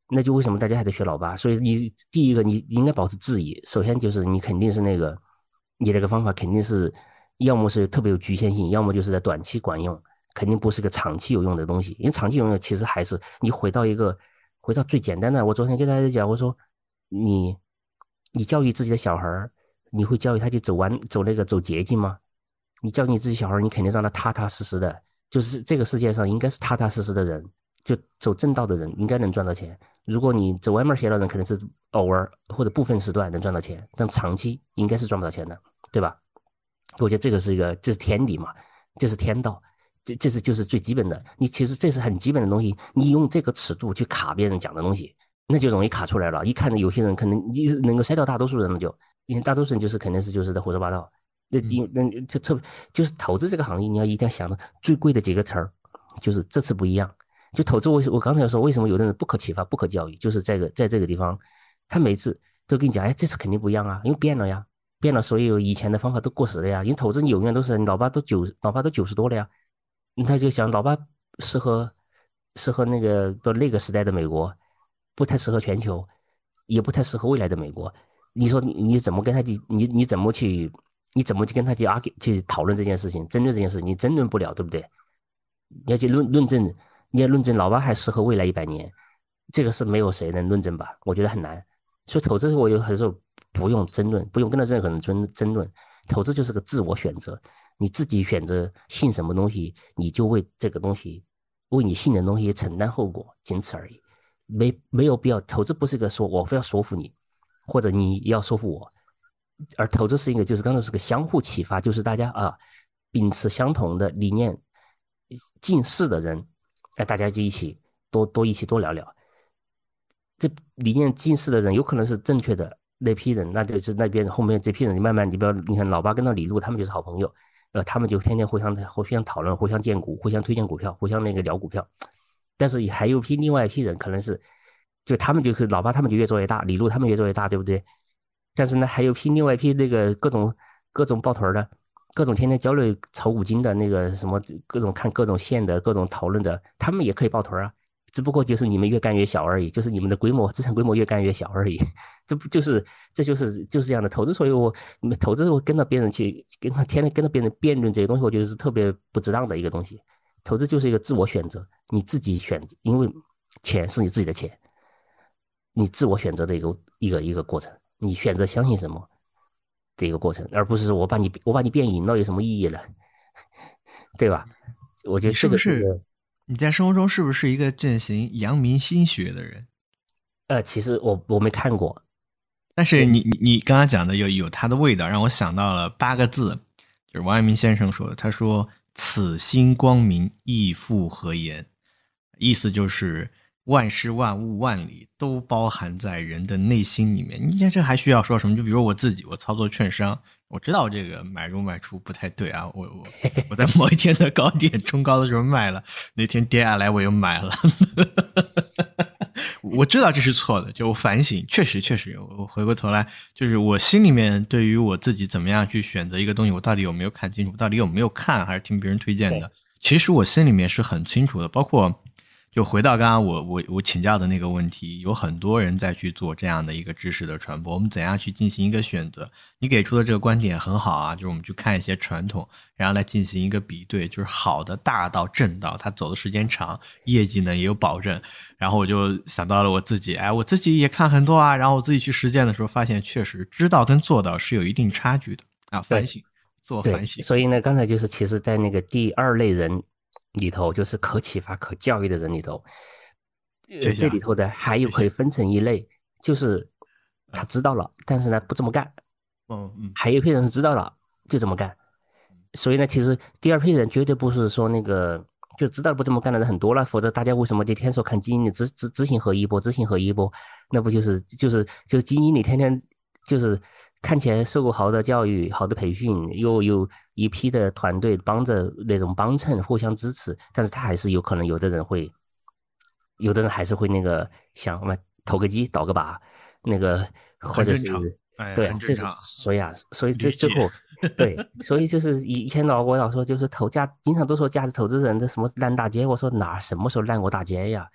那就为什么大家还在学老八？所以你第一个你应该保持质疑，首先就是你肯定是那个你那个方法肯定是要么是特别有局限性，要么就是在短期管用，肯定不是个长期有用的东西。因为长期有用其实还是你回到一个回到最简单的。我昨天跟大家讲，我说。你，你教育自己的小孩儿，你会教育他去走弯走那个走捷径吗？你教育你自己小孩儿，你肯定让他踏踏实实的，就是这个世界上应该是踏踏实实的人，就走正道的人应该能赚到钱。如果你走歪门邪道的人，可能是偶尔或者部分时段能赚到钱，但长期应该是赚不到钱的，对吧？我觉得这个是一个，这是天理嘛，这是天道，这这是就是最基本的。你其实这是很基本的东西，你用这个尺度去卡别人讲的东西。那就容易卡出来了。一看有些人可能你能够筛掉大多数人了，就因为大多数人就是肯定是就是在胡说八道。那因那就特就是投资这个行业，你要一定要想到最贵的几个词儿，就是这次不一样。就投资，我我刚才说为什么有的人不可启发、不可教育，就是这个在这个地方，他每次都跟你讲，哎，这次肯定不一样啊，因为变了呀，变了，所有以前的方法都过时了呀。因为投资你永远都是老八都九老八都九十多了呀，他就想老八适合适合那个到那个时代的美国。不太适合全球，也不太适合未来的美国。你说你怎么跟他去？你你怎么去？你怎么去跟他去 argue 去讨论这件事情？争论这件事情，你争论不了，对不对？你要去论论证，你要论证老八还适合未来一百年，这个是没有谁能论证吧？我觉得很难。所以投资我有很多不用争论，不用跟他任何人争争论。投资就是个自我选择，你自己选择信什么东西，你就为这个东西，为你信的东西承担后果，仅此而已。没没有必要，投资不是一个说我非要说服你，或者你要说服我，而投资是一个就是刚才是个相互启发，就是大家啊秉持相同的理念、近似的人，哎，大家就一起多多一起多聊聊。这理念近似的人有可能是正确的那批人，那就是那边后面这批人，你慢慢你不要你看老八跟到李路他们就是好朋友，呃，他们就天天互相互相讨论、互相荐股、互相推荐股票、互相那个聊股票。但是还有批另外一批人，可能是就他们就是老八，他们就越做越大，李路他们越做越大，对不对？但是呢，还有批另外一批那个各种各种抱团的，各种天天交流炒股金的那个什么各种看各种线的各种讨论的，他们也可以抱团啊。只不过就是你们越干越小而已，就是你们的规模资产规模越干越小而已。*laughs* 这不就是这就是就是这样的投资？所以我你们投资我跟着别人去跟他天天跟着别人辩论这些东西，我觉得是特别不值当的一个东西。投资就是一个自我选择，你自己选，因为钱是你自己的钱，你自我选择的一个一个一个过程，你选择相信什么的一个过程，而不是说我把你我把你变赢了有什么意义呢？*laughs* 对吧？我觉得是不是你在生活中是不是一个践行阳明心学的人？呃，其实我我没看过，但是你你你刚刚讲的有有它的味道，让我想到了八个字，就是王阳明先生说的，他说。此心光明，亦复何言？意思就是万事万物万里都包含在人的内心里面。你看，这还需要说什么？就比如我自己，我操作券商，我知道这个买入卖出不太对啊。我我我在某一天的高点冲高的时候卖了，那天跌下来我又买了。我知道这是错的，就我反省，确实确实，我回过头来，就是我心里面对于我自己怎么样去选择一个东西，我到底有没有看清楚，到底有没有看，还是听别人推荐的，其实我心里面是很清楚的，包括。就回到刚刚我我我请教的那个问题，有很多人在去做这样的一个知识的传播。我们怎样去进行一个选择？你给出的这个观点很好啊，就是我们去看一些传统，然后来进行一个比对，就是好的大道正道，它走的时间长，业绩呢也有保证。然后我就想到了我自己，哎，我自己也看很多啊，然后我自己去实践的时候，发现确实知道跟做到是有一定差距的啊。反省，做反省。所以呢，刚才就是其实在那个第二类人。里头就是可启发、可教育的人里头，这里头的还有可以分成一类，就是他知道了，但是呢不这么干。嗯嗯，还有一批人是知道了就这么干，所以呢，其实第二批人绝对不是说那个就知道不这么干的人很多了，否则大家为什么天天说看基金经理执执执行合一波，知行合一波，那不就是就是就是基金经理天天就是看起来受过好的教育、好的培训，又有一批的团队帮着那种帮衬、互相支持，但是他还是有可能有的人会，有的人还是会那个想什么投个机、倒个把，那个或者是。对，这是所以啊，所以这最后，*laughs* 对，所以就是以前老我老说，就是投价，经常都说价值投资人的什么烂大街，我说哪什么时候烂过大街呀？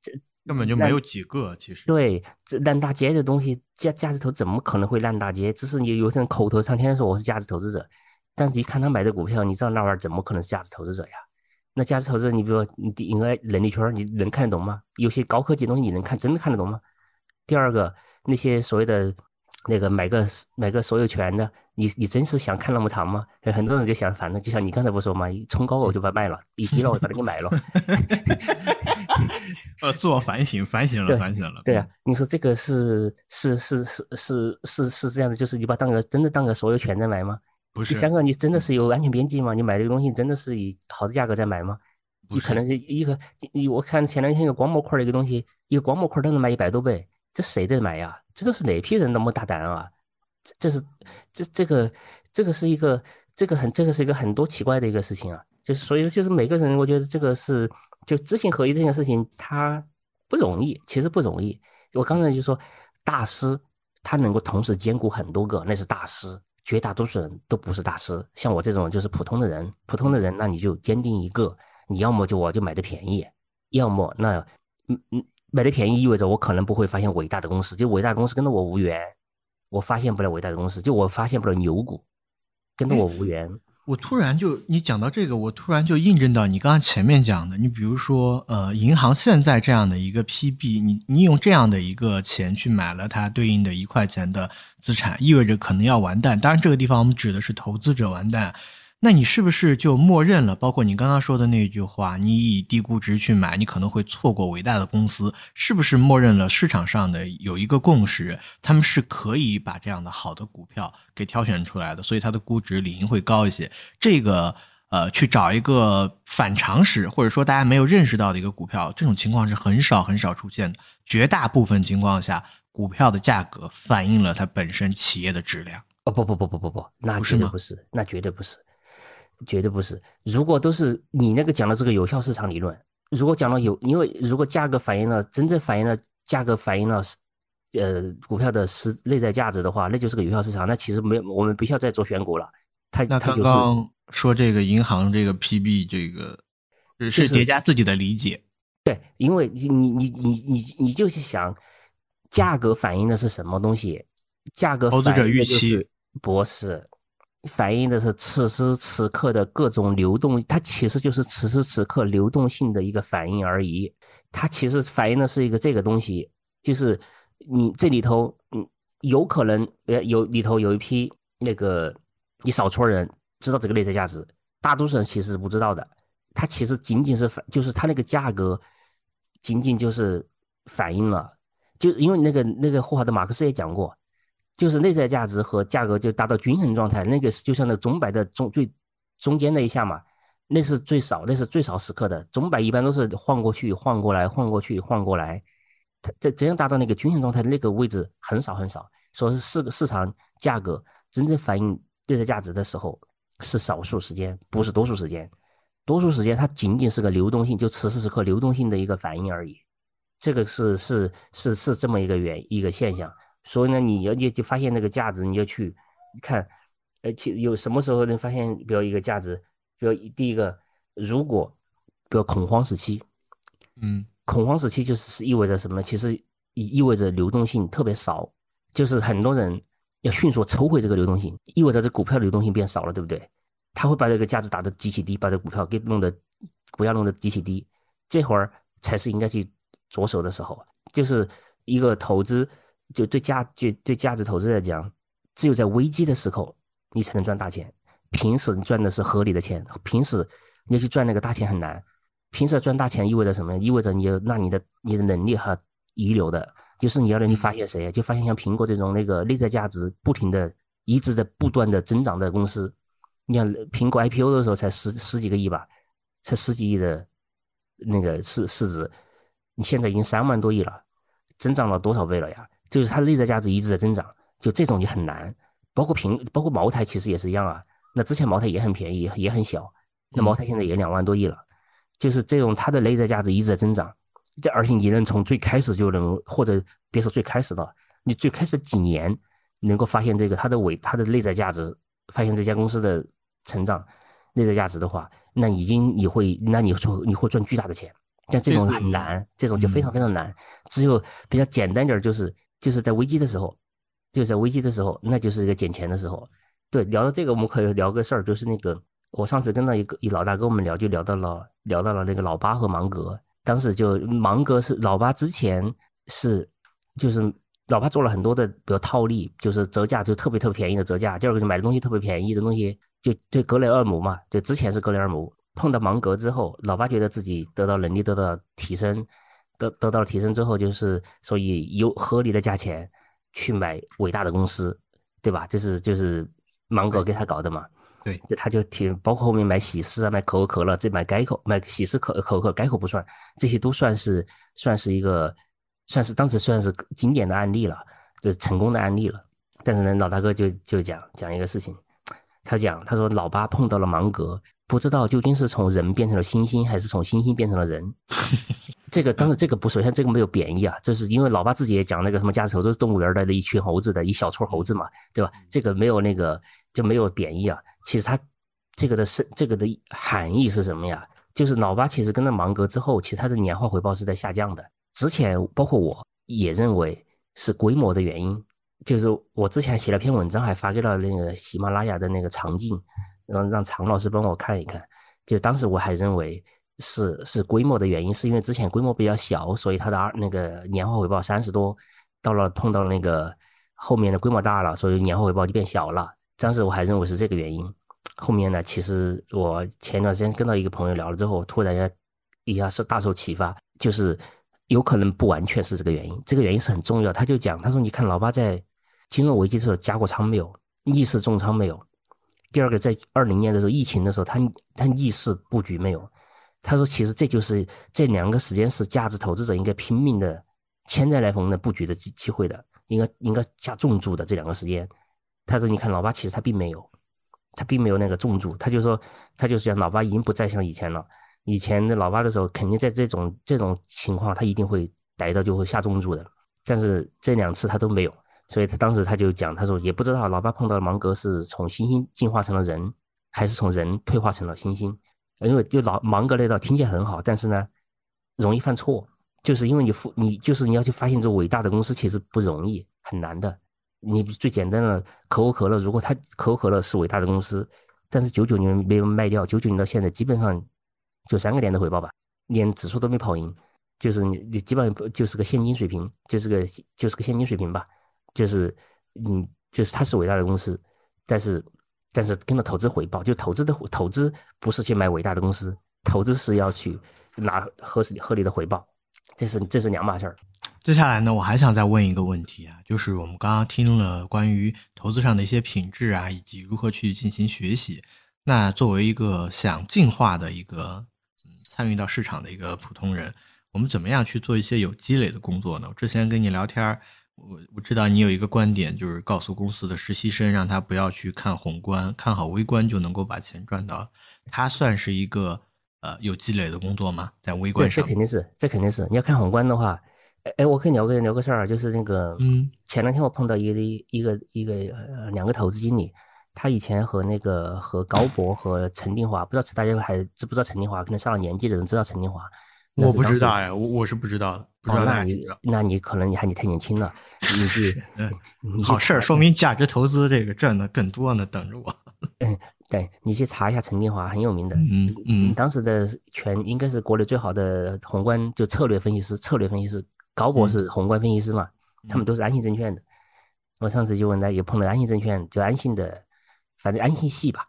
这根本就没有几个，其实。对，这烂大街的东西，价价值投怎么可能会烂大街？只是你有些人口头上天天说我是价值投资者，但是一看他买的股票，你知道那玩意儿怎么可能是价值投资者呀？那价值投资者，你比如说你应该能力圈，你能看得懂吗？有些高科技东西你能看，真的看得懂吗？第二个，那些所谓的。那个买个买个所有权的，你你真是想看那么长吗？很多人就想，反正就像你刚才不说嘛，冲高我就把卖了，一低了我把它给买了。*laughs* 呃，自我反省，反省了，反省了。对啊，你说这个是是是是是是是这样的，就是你把当个真的当个所有权在买吗？不是。第三个，你真的是有安全边际吗？你买这个东西真的是以好的价格在买吗？你可能是一个，你我看前两天一个光模块的一个东西，一个光模块都能卖一百多倍，这谁在买呀？这都是哪批人那么大胆啊？这这是这这个这个是一个这个很这个是一个很多奇怪的一个事情啊！就是所以就是每个人，我觉得这个是就知行合一这件事情，它不容易，其实不容易。我刚才就说，大师他能够同时兼顾很多个，那是大师。绝大多数人都不是大师，像我这种就是普通的人。普通的人，那你就坚定一个，你要么就我就买的便宜，要么那嗯嗯。买的便宜意味着我可能不会发现伟大的公司，就伟大的公司跟着我无缘，我发现不了伟大的公司，就我发现不了牛股，跟着我无缘。我突然就你讲到这个，我突然就印证到你刚刚前面讲的，你比如说呃，银行现在这样的一个 PB，你你用这样的一个钱去买了它对应的一块钱的资产，意味着可能要完蛋。当然这个地方我们指的是投资者完蛋。那你是不是就默认了？包括你刚刚说的那句话，你以低估值去买，你可能会错过伟大的公司，是不是默认了市场上的有一个共识，他们是可以把这样的好的股票给挑选出来的，所以它的估值理应会高一些。这个呃，去找一个反常识或者说大家没有认识到的一个股票，这种情况是很少很少出现的。绝大部分情况下，股票的价格反映了它本身企业的质量。哦不不不不不不，那绝对不是，那绝对不是。绝对不是。如果都是你那个讲的这个有效市场理论，如果讲到有，因为如果价格反映了真正反映了价格反映了呃股票的实内在价值的话，那就是个有效市场。那其实没有，我们不需要再做选股了。他那刚刚说这个银行这个 PB 这个是叠加自己的理解。对，因为你你你你你你就是想价格反映的是什么东西？价格投资者预期不是。反映的是此时此刻的各种流动，它其实就是此时此刻流动性的一个反应而已。它其实反映的是一个这个东西，就是你这里头，嗯，有可能呃有里头有一批那个一少撮人知道这个内在价值，大多数人其实是不知道的。它其实仅仅是反，就是它那个价格仅仅就是反映了，就因为那个那个霍华德马克思也讲过。就是内在价值和价格就达到均衡状态，那个是就像那钟摆的中最中间那一下嘛，那是最少，那是最少时刻的。钟摆一般都是晃过去、晃过来、晃过去、晃过来，它这怎样达到那个均衡状态？那个位置很少很少。说是市市场价格真正反映内在价值的时候，是少数时间，不是多数时间。多数时间它仅仅是个流动性，就此时此刻流动性的一个反应而已。这个是是是是这么一个原一个现象。所以呢，你要你就发现那个价值，你要去看，呃，其有什么时候能发现，比如一个价值，比如第一个，如果比如恐慌时期，嗯，恐慌时期就是意味着什么？其实意意味着流动性特别少，就是很多人要迅速抽回这个流动性，意味着这股票流动性变少了，对不对？他会把这个价值打得极其低，把这股票给弄得股价弄得极其低，这会儿才是应该去着手的时候，就是一个投资。就对价就对价值投资来讲，只有在危机的时候，你才能赚大钱。平时你赚的是合理的钱，平时你要去赚那个大钱很难。平时赚大钱意味着什么？意味着你要让你的你的能力和遗留的就是你要让你发现谁？就发现像苹果这种那个内在价值不停的、一直在不断的增长的公司。你看苹果 IPO 的时候才十十几个亿吧，才十几亿的那个市市值，你现在已经三万多亿了，增长了多少倍了呀？就是它内在价值一直在增长，就这种就很难。包括平，包括茅台其实也是一样啊。那之前茅台也很便宜，也很小，那茅台现在也两万多亿了，就是这种它的内在价值一直在增长。这而且你能从最开始就能，或者别说最开始的，你最开始几年能够发现这个它的伟它的内在价值，发现这家公司的成长内在价值的话，那已经你会那你说你会赚巨大的钱，但这种很难，这种就非常非常难。只有比较简单点，就是就是在危机的时候，就是在危机的时候，那就是一个捡钱的时候。对，聊到这个，我们可以聊个事儿，就是那个我上次跟到一个一老大跟我们聊，就聊到了聊到了那个老八和芒格。当时就芒格是老八之前是就是老八做了很多的，比如套利，就是折价就特别特别便宜的折价。第二个就买的东西特别便宜的东西，就对格雷厄姆嘛，就之前是格雷厄姆碰到芒格之后，老八觉得自己得到能力得到提升，得得到了提升之后，就是所以有合理的价钱去买伟大的公司，对吧？就是就是芒格给他搞的嘛。对，这他就提，包括后面买喜事啊，买可口可乐，这买改口，买喜事可可口可改口不算，这些都算是算是一个，算是当时算是经典的案例了，就是成功的案例了。但是呢，老大哥就就讲讲一个事情，他讲他说老八碰到了芒格，不知道究竟是从人变成了猩猩，还是从猩猩变成了人。*laughs* 这个当然这个不首先这个没有贬义啊，就是因为老爸自己也讲那个什么价值投资动物园来的一群猴子的一小撮猴子嘛，对吧？这个没有那个就没有贬义啊。其实他这个的是这个的含义是什么呀？就是老八其实跟着芒格之后，其实他的年化回报是在下降的。之前包括我也认为是规模的原因，就是我之前写了篇文章，还发给了那个喜马拉雅的那个常静，让让常老师帮我看一看。就当时我还认为是是规模的原因，是因为之前规模比较小，所以它的二那个年化回报三十多，到了碰到那个后面的规模大了，所以年化回报就变小了。当时我还认为是这个原因，后面呢，其实我前段时间跟到一个朋友聊了之后，突然间一下是大受启发，就是有可能不完全是这个原因，这个原因是很重要。他就讲，他说你看老八在金融危机的时候加过仓没有？逆势重仓没有？第二个在二零年的时候疫情的时候，他他逆势布局没有？他说其实这就是这两个时间是价值投资者应该拼命的千载难逢的布局的机机会的，应该应该下重注的这两个时间。他说：“你看，老八其实他并没有，他并没有那个重注。他就说，他就是讲，老八已经不再像以前了。以前的老八的时候，肯定在这种这种情况，他一定会逮到就会下重注的。但是这两次他都没有，所以他当时他就讲，他说也不知道老八碰到芒格是从猩猩进化成了人，还是从人退化成了猩猩。因为就老芒格那套听起来很好，但是呢，容易犯错，就是因为你复你就是你要去发现这伟大的公司，其实不容易，很难的。”你最简单的可口可乐，如果它可口可乐是伟大的公司，但是九九年没有卖掉，九九年到现在基本上就三个点的回报吧，连指数都没跑赢，就是你你基本上就是个现金水平，就是个就是个现金水平吧，就是嗯就是它是伟大的公司，但是但是跟着投资回报，就投资的投资不是去买伟大的公司，投资是要去拿合合理的回报，这是这是两码事儿。接下来呢，我还想再问一个问题啊，就是我们刚刚听了关于投资上的一些品质啊，以及如何去进行学习。那作为一个想进化的一个参与到市场的一个普通人，我们怎么样去做一些有积累的工作呢？之前跟你聊天儿，我我知道你有一个观点，就是告诉公司的实习生，让他不要去看宏观，看好微观就能够把钱赚到。它算是一个呃有积累的工作吗？在微观上，这肯定是，这肯定是。你要看宏观的话。哎哎，我可以聊个聊个事儿，就是那个，嗯，前两天我碰到一个一个一个呃两个投资经理，他以前和那个和高博和陈定华，不知道大家还知不知道陈定华？可能上了年纪的人知道陈定华。我不知道呀，我我是不知道的。哦，那你那你可能你还你太年轻了，你是，好事儿，说明价值投资这个赚的更多呢，等着我。*laughs* 嗯，对你去查一下陈建华，很有名的。嗯嗯，当时的全应该是国内最好的宏观就策略分析师，策略分析师。高博士宏观分析师嘛，他们都是安信证券的。我上次就问他，也碰到安信证券，就安信的，反正安信系吧，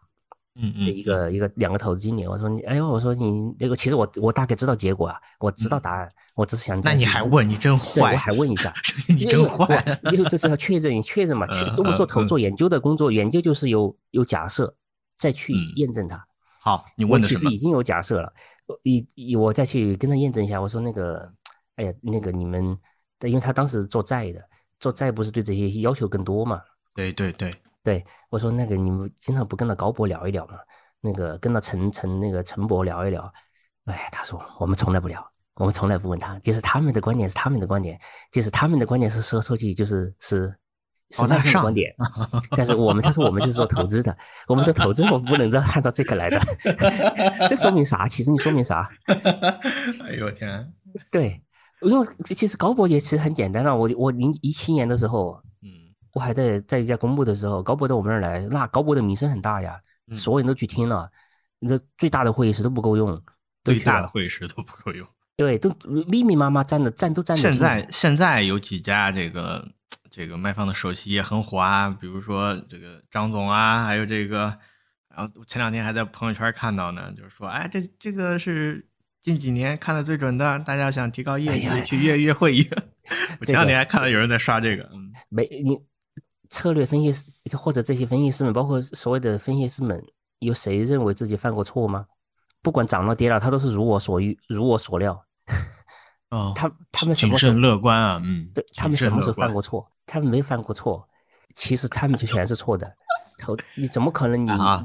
嗯嗯的一个一个两个投资经理，我说你，哎呦，我说你那个，其实我我大概知道结果啊，我知道答案，我只是想嗯那你还问，你真坏，我，还问一下，*laughs* 你真坏。因为这是要确认确认嘛，确嗯我们做嗯嗯投做研究的工作，研究就是有有假设，再去嗯验证它。好，你我问的其实已？经有假设了，我一一我再去跟他验证一下。我说那个，哎呀，那个你们，因为他当时做债的，做债不是对这些要求更多嘛？对对对，对我说那个你们经常不跟那高博聊一聊吗？那个跟那陈陈那个陈博聊一聊。哎，他说我们从来不聊，我们从来不问他，就是他们的观点是他们的观点，就是他们的观点是说出去就是是。是那观点，但是我们他说我们是做投资的，我们做投资我们不能这按照这个来的，*laughs* 这说明啥？其实你说明啥？*laughs* 哎呦我天，对，因为其实高博也其实很简单啊。我我零一七年的时候，嗯我还在在一家公布的时候，高博到我们这儿来，那高博的名声很大呀，嗯所有人都去听了。那最大的会议室都不够用，最大的会议室都不够用。对，都密密麻麻站的站都占的。现在现在有几家这个这个卖方的首席也很火啊，比如说这个张总啊，还有这个，然后前两天还在朋友圈看到呢，就是说，哎，这这个是近几年看的最准的，大家想提高业绩哎去约约会议。*laughs* 我前两天还看到有人在刷这个，嗯没你策略分析师或者这些分析师们，包括所谓的分析师们，有谁认为自己犯过错吗？不管涨了跌了，他都是如我所欲，如我所料。哦，他他们什谨么时候慎乐观啊，嗯，对他们什么时候犯过错？他们没犯过错，其实他们就全是错的。投你怎么可能你啊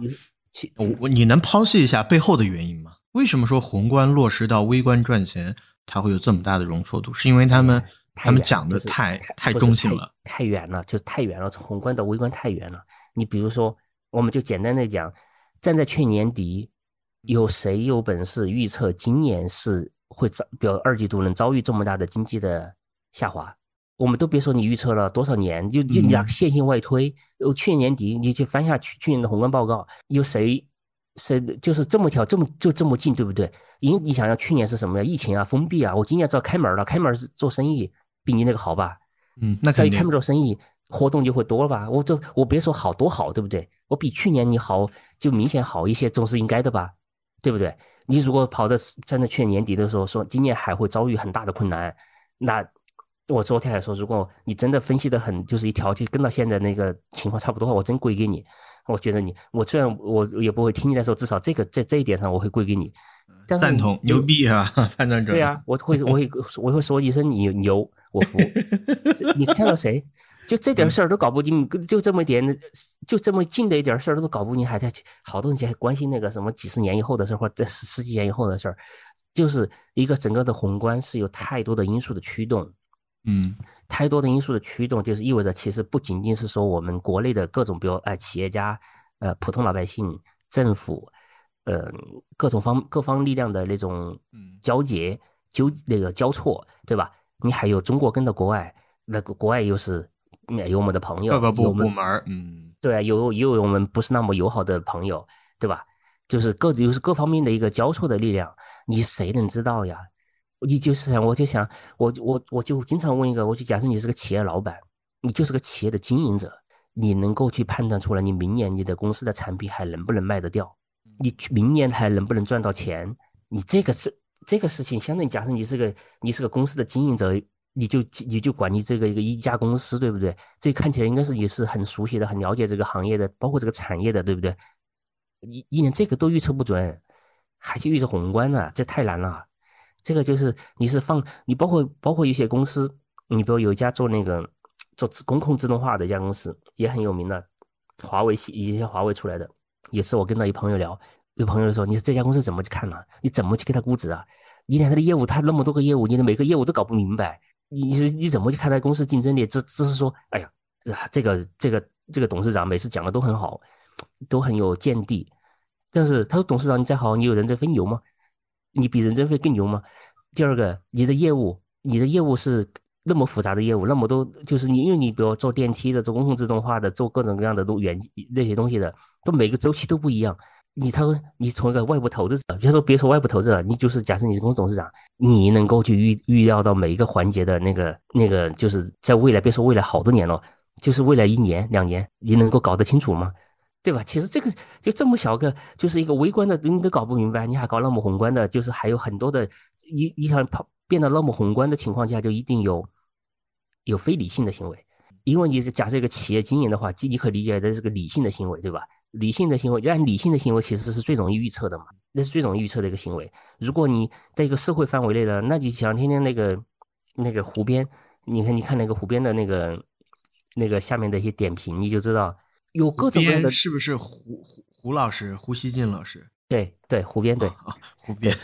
我我你能剖析一下背后的原因吗？为什么说宏观落实到微观赚钱，它会有这么大的容错度？是因为他们他们讲的就是太太中性了。太远了，就是太远了，从宏观到微观太远了。你比如说，我们就简单的讲，站在去年底，有谁有本事预测今年是会遭，比如二季度能遭遇这么大的经济的下滑？我们都别说你预测了多少年，就就你线性外推，呃，去年年底你去翻下去去年的宏观报告，有谁谁就是这么条这么就这么近，对不对？因为你想想去年是什么呀？疫情啊，封闭啊，我今年只要开门了，开门是做生意比你那个好吧？嗯，那肯定在一开门做生意，活动就会多了吧？我就我别说好多好，对不对？我比去年你好，就明显好一些，总是应该的吧？对不对？你如果跑到站在去年年底的时候说今年还会遭遇很大的困难，那我昨天还说，如果你真的分析的很，就是一条就跟到现在那个情况差不多的话，我真跪给你。我觉得你，我虽然我也不会听你的时候，至少这个在这一点上我会跪给你。但是赞同牛逼啊，*laughs* 判断者。对啊，我会我会我会说一声你牛，我服。*laughs* 你看到谁？就这点事儿都搞不定，就这么点，就这么近的一点事儿都搞不定，还在好多人还关心那个什么几十年以后的事儿，或者十十几年以后的事儿，就是一个整个的宏观是有太多的因素的驱动，嗯太多的因素的驱动，就是意味着其实不仅仅是说我们国内的各种，比如哎企业家、呃普通老百姓、政府，呃各种方各方力量的那种嗯交结纠那个交错，对吧？你还有中国跟着国外，那个国外又是嗯有我们的朋友，各个部部门，嗯对啊，有有我们不是那么友好的朋友，对吧？就是各又是各方面的一个交错的力量，你谁能知道呀？你就是想，我就想，我我我就经常问一个，我就假设你是个企业老板，你就是个企业的经营者，你能够去判断出来，你明年你的公司的产品还能不能卖得掉？你明年还能不能赚到钱？你这个是这个事情，相当于假设你是个你是个公司的经营者，你就你就管你这个一个一家公司，对不对？这看起来应该是你是很熟悉的、很了解这个行业的，包括这个产业的，对不对？你你连这个都预测不准，还去预测宏观呢？这太难了。这个就是你是放你包括包括一些公司，你比如有一家做那个做自工控自动化的一家公司，也很有名的，华为系一些华为出来的，也是我跟到一朋友聊，有朋友说你这家公司怎么去看呢、你怎么去给他估值啊？你连他的业务，他那么多个业务，你的每个业务都搞不明白，你你你怎么去看待公司竞争力？只只是说，哎呀，这个这个这个董事长每次讲的都很好，都很有见地，但是他说董事长你再好，你有任正非牛吗？你比任正非更牛吗？第二个，你的业务，你的业务是那么复杂的业务，那么多，就是你，因为你比如做电梯的，做公控自动化的，做各种各样的都远那些东西的，都每个周期都不一样。你他说你从一个外部投资者，别说别说外部投资者，你就是假设你是公司董事长，你能够去预预料到每一个环节的那个那个，就是在未来别说未来好多年了，就是未来一年两年，你能够搞得清楚吗？对吧？其实这个就这么小个，就是一个微观的，你都搞不明白，你还搞那么宏观的，就是还有很多的，你你想跑变得那么宏观的情况下，就一定有有非理性的行为，因为你是假设一个企业经营的话，你可理解的是个理性的行为，对吧？理性的行为，按理性的行为其实是最容易预测的嘛，那是最容易预测的一个行为。如果你在一个社会范围内的，那你想天天那个那个湖边，你看你看那个湖边的那个那个下面的一些点评，你就知道有各种各样的。是不是胡胡胡老师胡锡进老师？对对，湖边对啊，湖边。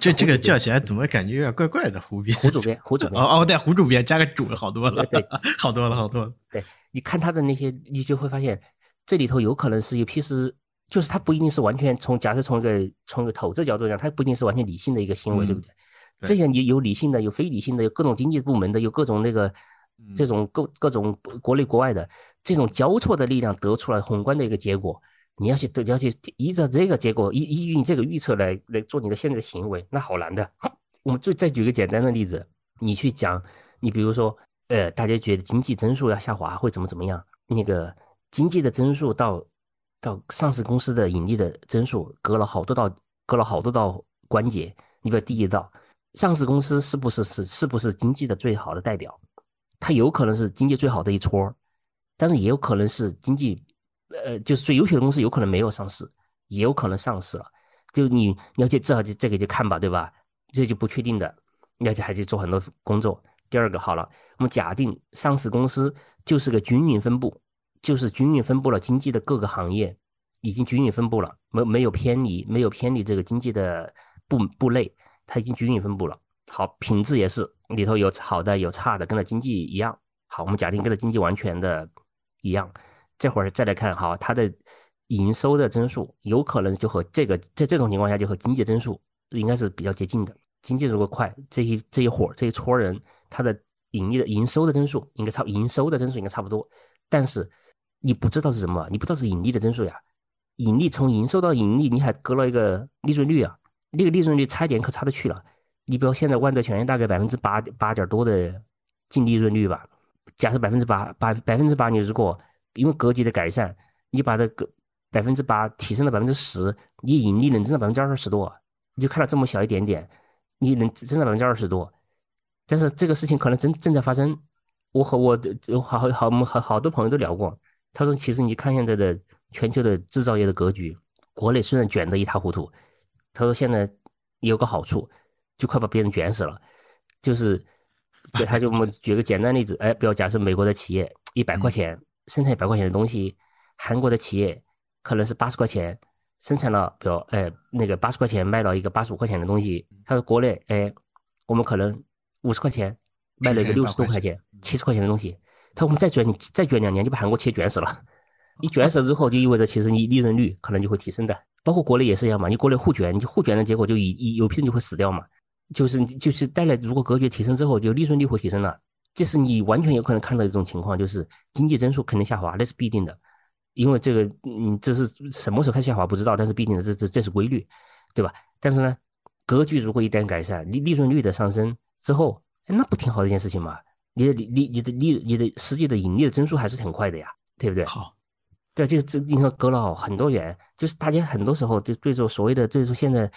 这这个叫起来怎么感觉有点怪怪的？湖边胡主编，胡主编哦哦，对，胡主编加个主好多了，对，*laughs* 好多了，好多了。对，你看他的那些，你就会发现。这里头有可能是一批是，就是它不一定是完全从假设从一个从一个投资角度讲，它不一定是完全理性的一个行为，对不对？这些你有理性的，有非理性的，有各种经济部门的，有各种那个这种各各种国内国外的这种交错的力量得出来宏观的一个结果，你要去你要去依照这个结果依依据你这个预测来来做你的现在的行为，那好难的。我们最再举个简单的例子，你去讲，你比如说，呃，大家觉得经济增速要下滑会怎么怎么样？那个。经济的增速到到上市公司的盈利的增速，隔了好多道，隔了好多道关节。你比如第一道，上市公司是不是是是不是经济的最好的代表？它有可能是经济最好的一撮，但是也有可能是经济，呃，就是最优秀的公司有可能没有上市，也有可能上市了。就你你要去这就这个就看吧，对吧？这就不确定的，你要去还去做很多工作。第二个好了，我们假定上市公司就是个均匀分布。就是均匀分布了经济的各个行业，已经均匀分布了，没没有偏离，没有偏离这个经济的部部类，它已经均匀分布了。好，品质也是里头有好的有差的，跟它经济一样。好，我们假定跟它经济完全的一样，这会儿再来看，好，它的营收的增速有可能就和这个在这种情况下就和经济增速应该是比较接近的。经济如果快，这一这一伙这一撮人，它的盈利的营收的增速应该差，营收的增速应该差不多，但是。你不知道是什么，你不知道是盈利的增速呀。盈利从营收到盈利，你还隔了一个利润率啊，那个利润率差一点可差得去了。你比如现在万德全大概百分之八八点多的净利润率吧，假设百分之八百百分之八，你如果因为格局的改善，你把这个百分之八提升到百分之十，你盈利能增长百分之二十多，你就看到这么小一点点，你能增长百分之二十多，但是这个事情可能正正在发生。我和我的好好好我们好好多朋友都聊过。他说：“其实你看现在的全球的制造业的格局，国内虽然卷得一塌糊涂，他说现在有个好处，就快把别人卷死了。就是，*laughs* 他就我们举个简单例子，哎，比如假设美国的企业一百块钱生产一百块钱的东西，韩国的企业可能是八十块钱生产了，比如哎那个八十块钱卖到一个八十五块钱的东西，他说国内哎我们可能五十块钱卖了一个六十多块钱、七十块钱的东西。”他我们再卷你再卷两年就把韩国企业卷死了，你卷死之后就意味着其实你利润率可能就会提升的，包括国内也是一样嘛，你国内互卷，你就互卷的结果就一一有批人就会死掉嘛，就是就是带来如果格局提升之后，就利润率会提升了，这是你完全有可能看到一种情况，就是经济增速肯定下滑，那是必定的，因为这个嗯这是什么时候开始下滑不知道，但是必定的这这这是规律，对吧？但是呢，格局如果一旦改善，利利润率的上升之后，那不挺好的一件事情吗？你的利利你的利你的实际的盈利的增速还是挺快的呀，对不对？好，对，就是这你说隔了很多年，就是大家很多时候就对着所谓的对着现在，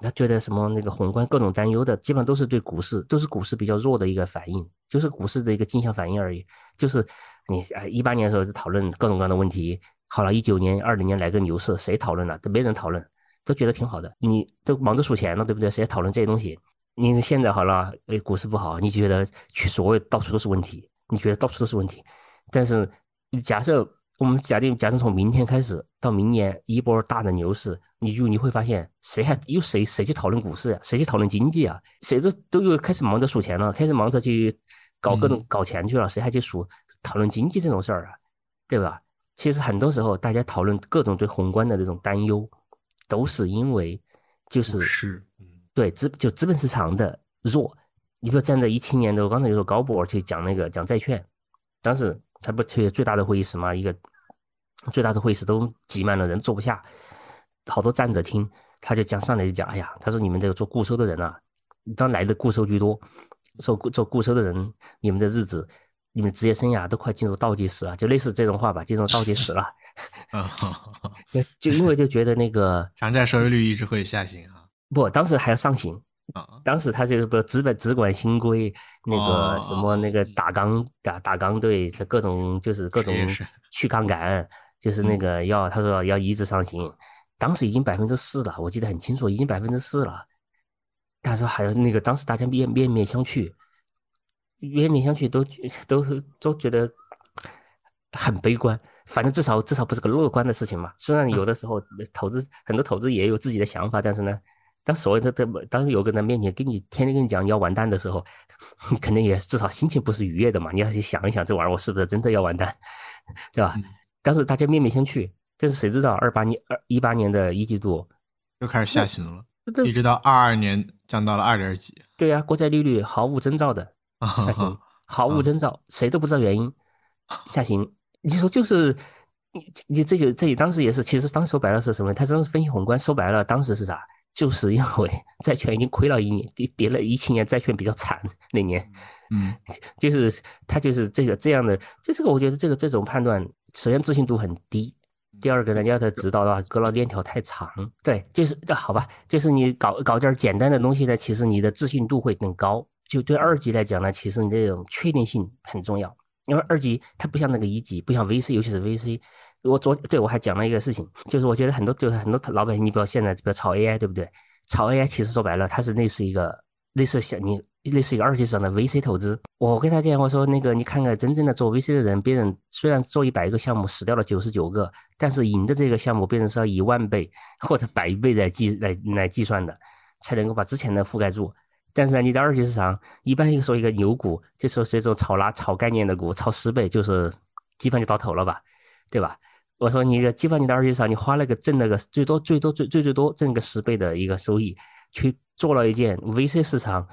他觉得什么那个宏观各种担忧的，基本上都是对股市都是股市比较弱的一个反应，就是股市的一个镜像反应而已。就是你啊，一八年的时候是讨论各种各样的问题，好了，一九年、二零年来个牛市，谁讨论了？都没人讨论，都觉得挺好的。你都忙着数钱了，对不对？谁讨论这些东西？你现在好了，哎，股市不好，你觉得去所谓到处都是问题，你觉得到处都是问题。但是，假设我们假定，假设从明天开始到明年一波大的牛市，你就你会发现，谁还有谁谁去讨论股市呀？谁去讨论经济啊？谁这都又开始忙着数钱了，开始忙着去搞各种搞钱去了，谁还去数讨论经济这种事儿啊？对吧？其实很多时候大家讨论各种对宏观的这种担忧，都是因为就是是。对资就资本市场的弱，你比如站在一七年的，我刚才就说高博去讲那个讲债券，当时他不去最大的会议室嘛，一个最大的会议室都挤满了人，坐不下，好多站着听，他就讲上来就讲，哎呀，他说你们这个做固收的人啊，当来的固收居多，做做固收的人，你们的日子你们职业生涯都快进入倒计时了，就类似这种话吧，进入倒计时了。*laughs* 啊，*laughs* 就就因为就觉得那个长债收益率一直会下行啊。不，当时还要上行。啊，当时他就是不只本只管新规，那个什么那个打钢打打钢队，这各种就是各种去杠杆，就是那个要他说要一直上行。当时已经百分之四了，我记得很清楚，已经百分之四了。他说还有那个当时大家面面面相觑，面面相觑都都都觉得很悲观。反正至少至少不是个乐观的事情嘛。虽然有的时候投资很多投资也有自己的想法，但是呢。当所谓的这当有个人面前跟你天天跟你讲你要完蛋的时候，你 *laughs* 肯定也至少心情不是愉悦的嘛。你要去想一想，这玩意儿我是不是真的要完蛋，*laughs* 对吧？当时大家面面相觑，但是谁知道二八年二一八年的一季度又开始下行了，一直到二二年降到了二点几。对呀，国债利率毫无征兆的 *laughs* 下行，毫无征兆，谁都不知道原因下行。你说就是你你这就这当时也是，其实当时说白了是什么？他当时分析宏观说白了，当时是啥？就是因为 *laughs* 债券已经亏了一年，跌跌了一七年债券比较惨那年，嗯，*laughs* 就是他就是这个这样的，就这是个我觉得这个这种判断，首先自信度很低，第二个呢，你要他指导的话，隔了链条太长，对，就是这好吧，就是你搞搞点简单的东西呢，其实你的自信度会更高。就对二级来讲呢，其实你这种确定性很重要，因为二级它不像那个一级，不像 VC，尤其是 VC。我昨对我还讲了一个事情，就是我觉得很多就是很多老百姓，你比如现在比如炒 AI，对不对？炒 AI 其实说白了，它是类似一个类似像你类似一个二级市场的 VC 投资。我跟他讲，我说那个你看看真正的做 VC 的人，别人虽然做一百个项目死掉了九十九个，但是赢的这个项目别人是要以万倍或者百倍来计来来计算的，才能够把之前的覆盖住。但是呢，你在二级市场，一般一说一个牛股，就说这种炒拉炒概念的股，炒十倍就是基本就到头了吧，对吧？我说你个基本你的二级市场，你花了个挣了个最多最多最最最多挣个十倍的一个收益，去做了一件 VC 市场，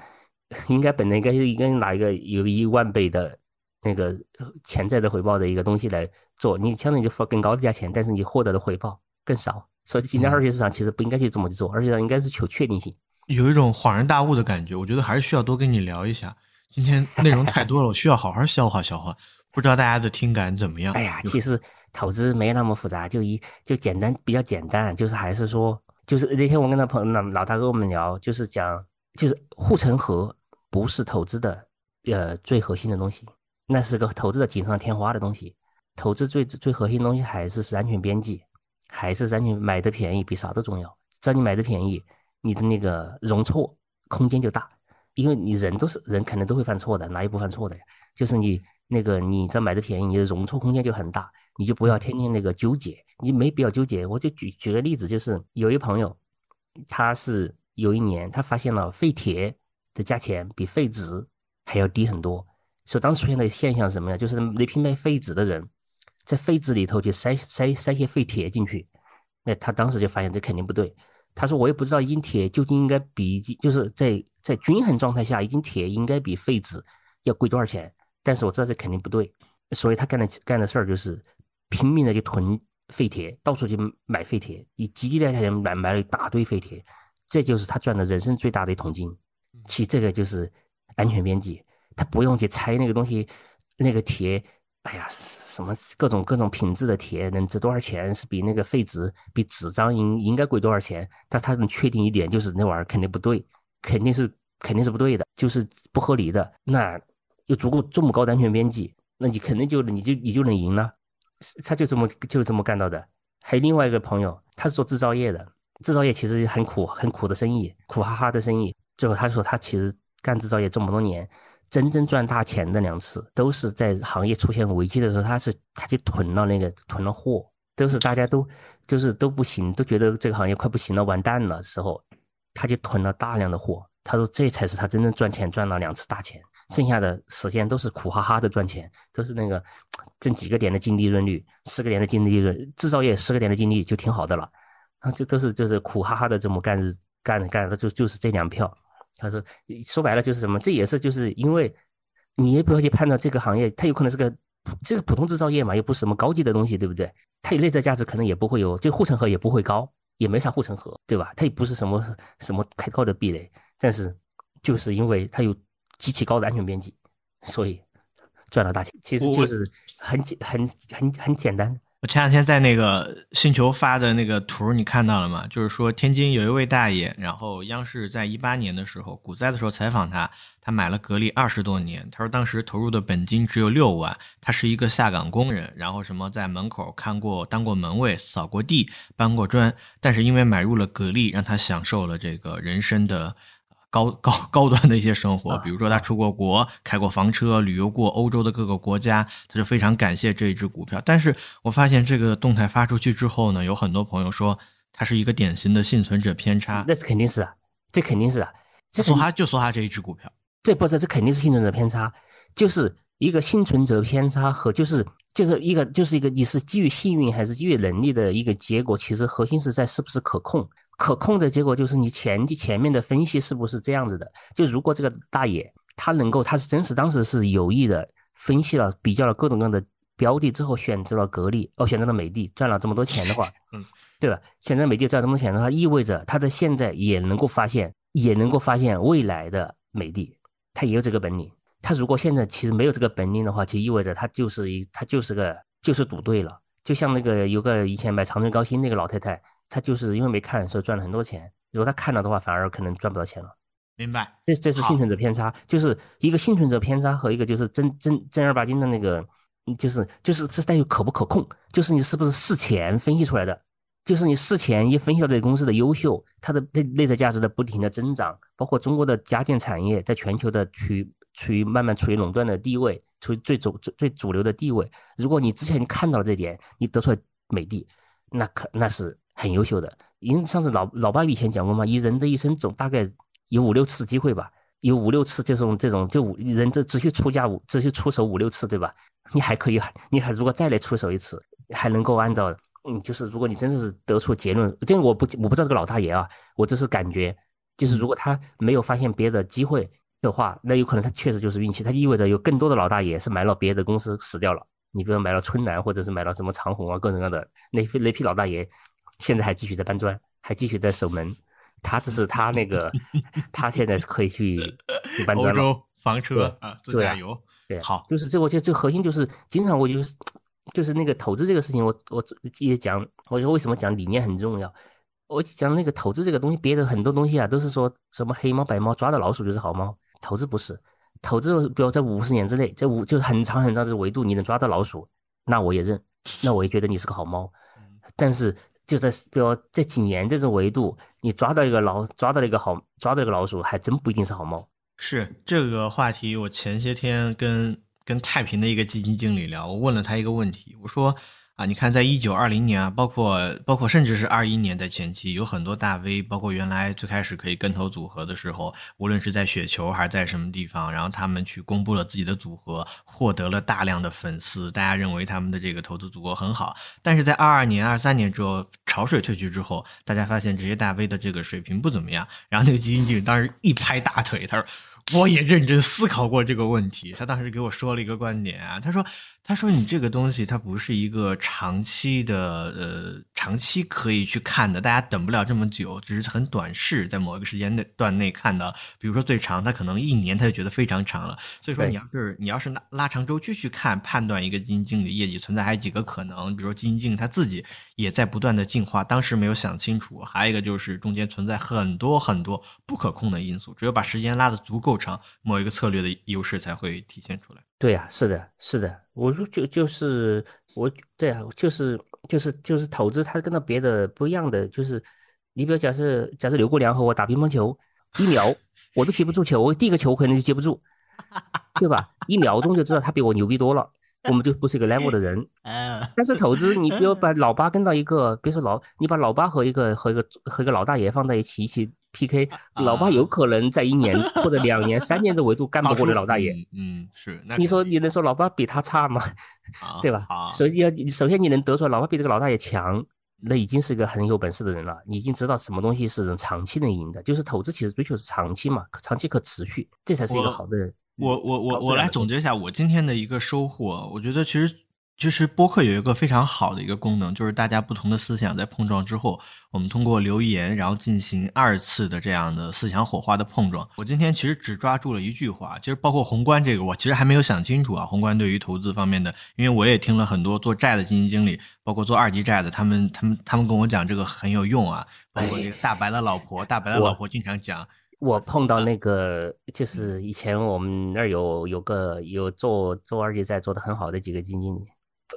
应该本来应该应该拿一个有一万倍的那个潜在的回报的一个东西来做，你相当于就付更高的价钱，但是你获得的回报更少。所以今天二级市场其实不应该去这么去做，二级市场应该是求确定性。有一种恍然大悟的感觉，我觉得还是需要多跟你聊一下。今天内容太多了，我需要好好消化消化。不知道大家的听感怎么样？哎呀，其实。投资没那么复杂，就一就简单，比较简单，就是还是说，就是那天我跟他朋老老大跟我们聊，就是讲，就是护城河不是投资的呃最核心的东西，那是个投资的锦上添花的东西。投资最最核心的东西还是是安全边际，还是安全买的便宜比啥都重要。只要你买的便宜，你的那个容错空间就大，因为你人都是人，肯定都会犯错的，哪一不犯错的呀？就是你那个你这买的便宜，你的容错空间就很大。你就不要天天那个纠结，你没必要纠结。我就举举个例子，就是有一朋友，他是有一年他发现了废铁的价钱比废纸还要低很多，所以当时出现的现象是什么呀？就是那批卖废纸的人，在废纸里头去塞塞塞些废铁进去，那他当时就发现这肯定不对。他说我也不知道一斤铁究竟应该比就是在在均衡状态下，一斤铁应该比废纸要贵多少钱，但是我知道这肯定不对，所以他干的干的事儿就是。拼命的去囤废铁，到处去买废铁，以极低的价钱买买了一大堆废铁，这就是他赚的人生最大的一桶金。其实这个就是安全边际，他不用去猜那个东西，那个铁，哎呀，什么各种各种品质的铁能值多少钱，是比那个废纸、比纸张应应该贵多少钱？但他能确定一点，就是那玩意儿肯定不对，肯定是肯定是不对的，就是不合理的。那有足够这么高的安全边际，那你肯定就你就你就能赢了。他就这么就这么干到的。还有另外一个朋友，他是做制造业的，制造业其实很苦，很苦的生意，苦哈哈的生意。最后他说，他其实干制造业这么多年，真正赚大钱的两次，都是在行业出现危机的时候，他是他就囤了那个囤了货，都是大家都就是都不行，都觉得这个行业快不行了，完蛋了时候，他就囤了大量的货。他说，这才是他真正赚钱赚了两次大钱。剩下的时间都是苦哈哈的赚钱，都是那个挣几个点的净利润率，十个点的净利润，制造业十个点的净利就挺好的了。啊，这都是就是苦哈哈的这么干日干干的，就就是这两票。他说说白了就是什么，这也是就是因为你也不要去判断这个行业，它有可能是个这个普通制造业嘛，又不是什么高级的东西，对不对？它有内在价值可能也不会有，这护城河也不会高，也没啥护城河，对吧？它也不是什么什么太高的壁垒，但是就是因为它有。极其高的安全边际，所以赚了大钱，其实就是很简很很很简单。我前两天在那个星球发的那个图，你看到了吗？就是说天津有一位大爷，然后央视在一八年的时候股灾的时候采访他，他买了格力二十多年，他说当时投入的本金只有六万，他是一个下岗工人，然后什么在门口看过、当过门卫、扫过地、搬过砖，但是因为买入了格力，让他享受了这个人生的。高高 *laughs* 高端的一些生活，比如说他出过国，开过房车，旅游过欧洲的各个国家，他就非常感谢这一只股票。但是我发现这个动态发出去之后呢，有很多朋友说它是一个典型的幸存者偏差。那肯定是啊，这肯定是啊，这说他就说哈这一只股票，这不是这肯定是幸存者偏差，就是一个幸存者偏差和就是就是一个就是一个你是基于幸运还是基于能力的一个结果，其实核心是在是不是可控。可控的结果就是你前前面的分析是不是这样子的？就如果这个大爷他能够，他是真实当时是有意的分析了、比较了各种各样的标的之后，选择了格力，哦，选择了美的，赚了这么多钱的话，*laughs* 嗯，对吧？选择美的赚这么多钱的话，意味着他的现在也能够发现，也能够发现未来的美的，他也有这个本领。他如果现在其实没有这个本领的话，就意味着他就是一，他就是个就是赌对了。就像那个有个以前买长春高新那个老太太。他就是因为没看，所以赚了很多钱。如果他看了的话，反而可能赚不到钱了。明白？这这是幸存者偏差，就是一个幸存者偏差和一个就是真真正儿八经的那个，就是就是这带有可不可控，就是你是不是事前分析出来的，就是你事前一分析到这个公司的优秀，它的内内在价值的不停的增长，包括中国的家电产业在全球的处于处于慢慢处于垄断的地位，处于最主最最主流的地位。如果你之前你看到了这点，你得出来美的，那可那是。很优秀的，因为上次老老爸以前讲过嘛，一人的一生总大概有五六次机会吧，有五六次这种这种就五人这只需出价五只需出手五六次，对吧？*laughs* 你还可以，你还如果再来出手一次，还能够按照嗯，就是如果你真的是得出结论，这我不我不知道这个老大爷啊，我只是感觉，就是如果他没有发现别的机会的话，那有可能他确实就是运气，他意味着有更多的老大爷是买了别的公司死掉了，你比如买了春兰或者是买了什么长虹啊，各种各样的那那批老大爷。现在还继续在搬砖，还继续在守门。他只是他那个，*laughs* 他现在是可以去 *laughs* 去搬砖了。欧洲房车啊，自驾游。对，好，就是这，我觉得这核心就是，经常我就是就是那个投资这个事情，我我也讲，我说为什么讲理念很重要。我讲那个投资这个东西，别的很多东西啊，都是说什么黑猫白猫抓到老鼠就是好猫，投资不是。投资比如在五十年之内，在五就是很长很长的维度，你能抓到老鼠，那我也认，那我也觉得你是个好猫。但是。就在比如这几年这种维度，你抓到一个老抓到一个好抓到一个老鼠，还真不一定是好猫。是这个话题，我前些天跟跟太平的一个基金经理聊，我问了他一个问题，我说。啊，你看，在一九二零年啊，包括包括甚至是二一年的前期，有很多大 V，包括原来最开始可以跟投组合的时候，无论是在雪球还是在什么地方，然后他们去公布了自己的组合，获得了大量的粉丝，大家认为他们的这个投资组合很好。但是在二二年、二三年之后，潮水退去之后，大家发现这些大 V 的这个水平不怎么样。然后那个基金经理当时一拍大腿，他说：“我也认真思考过这个问题。”他当时给我说了一个观点啊，他说。他说：“你这个东西，它不是一个长期的，呃，长期可以去看的。大家等不了这么久，只是很短视，在某一个时间内段内看到。比如说最长，他可能一年，他就觉得非常长了。所以说，你要是你要是拉拉长周期去看，判断一个基金经理的业绩，存在还有几个可能。比如说基金经理他自己也在不断的进化，当时没有想清楚。还有一个就是中间存在很多很多不可控的因素，只有把时间拉的足够长，某一个策略的优势才会体现出来。”对呀，是的，是的，我说就就是我，对啊，就是就是就是投资，它跟那别的不一样的，就是你比如假设假设刘国梁和我打乒乓球，一秒我都接不住球，我第一个球可能就接不住，对吧？一秒钟就知道他比我牛逼多了。我们就不是一个 level 的人，*laughs* 但是投资，你比如把老八跟到一个，别说老，你把老八和一个和一个和一个老大爷放在一起一起 PK，老爸有可能在一年或者两年、三年的维度干不过这老大爷。嗯，是。你说你能说老爸比他差吗？对吧？首先要首先你能得出来老爸比这个老大爷强，那已经是一个很有本事的人了。你已经知道什么东西是长期能赢的，就是投资其实追求是长期嘛，长期可持续，这才是一个好的人。我我我我来总结一下我今天的一个收获。我觉得其实其实播客有一个非常好的一个功能，就是大家不同的思想在碰撞之后，我们通过留言，然后进行二次的这样的思想火花的碰撞。我今天其实只抓住了一句话，其实包括宏观这个，我其实还没有想清楚啊。宏观对于投资方面的，因为我也听了很多做债的基金经理，包括做二级债的，他们他们他们跟我讲这个很有用啊。包括这个大白的老婆，大白的老婆经常讲。我碰到那个，就是以前我们那儿有有个有做做二级债做的很好的几个基金经理。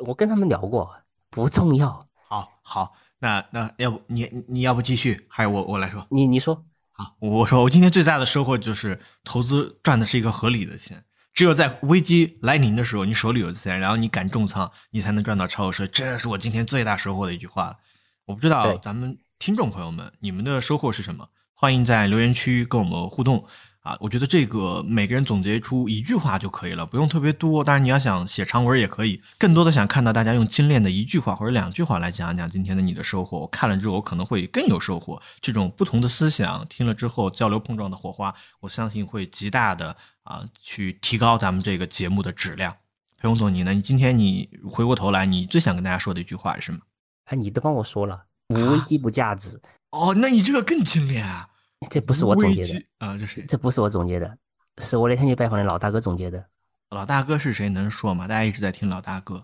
我跟他们聊过，不重要。好，好，那那要不你你要不继续，还是我我来说？你你说。好，我说我今天最大的收获就是投资赚的是一个合理的钱。只有在危机来临的时候，你手里有钱，然后你敢重仓，你才能赚到超额收益。这是我今天最大收获的一句话。我不知道咱们听众朋友们，你们的收获是什么？欢迎在留言区跟我们互动。啊，我觉得这个每个人总结出一句话就可以了，不用特别多。当然，你要想写长文也可以。更多的想看到大家用精炼的一句话或者两句话来讲一讲今天的你的收获。我看了之后，我可能会更有收获。这种不同的思想听了之后交流碰撞的火花，我相信会极大的啊去提高咱们这个节目的质量。裴勇总，你呢？你今天你回过头来，你最想跟大家说的一句话是什么？哎，你都帮我说了，无危机不价值。哦，那你这个更精炼啊。这不是我总结的啊，这是这不是我总结的，是我那天去拜访的老大哥总结的。老大哥是谁？能说吗？大家一直在听老大哥。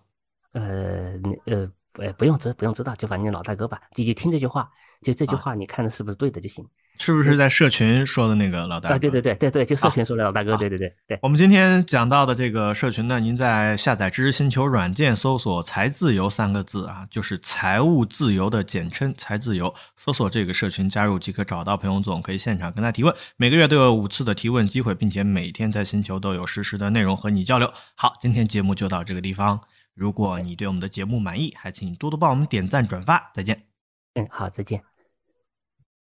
呃，呃，呃，不用知，不用知道，就反正老大哥吧，你就听这句话，就这句话，你看的是不是对的就行。是不是在社群说的那个老大哥？啊，对对对对对，就社群说的老大哥，对对对对。我们今天讲到的这个社群呢，您在下载知识星球软件搜索“财自由”三个字啊，就是财务自由的简称“财自由”，搜索这个社群加入即可找到裴勇总，可以现场跟他提问，每个月都有五次的提问机会，并且每天在星球都有实时的内容和你交流。好，今天节目就到这个地方，如果你对我们的节目满意，还请多多帮我们点赞转发，再见。嗯，好，再见。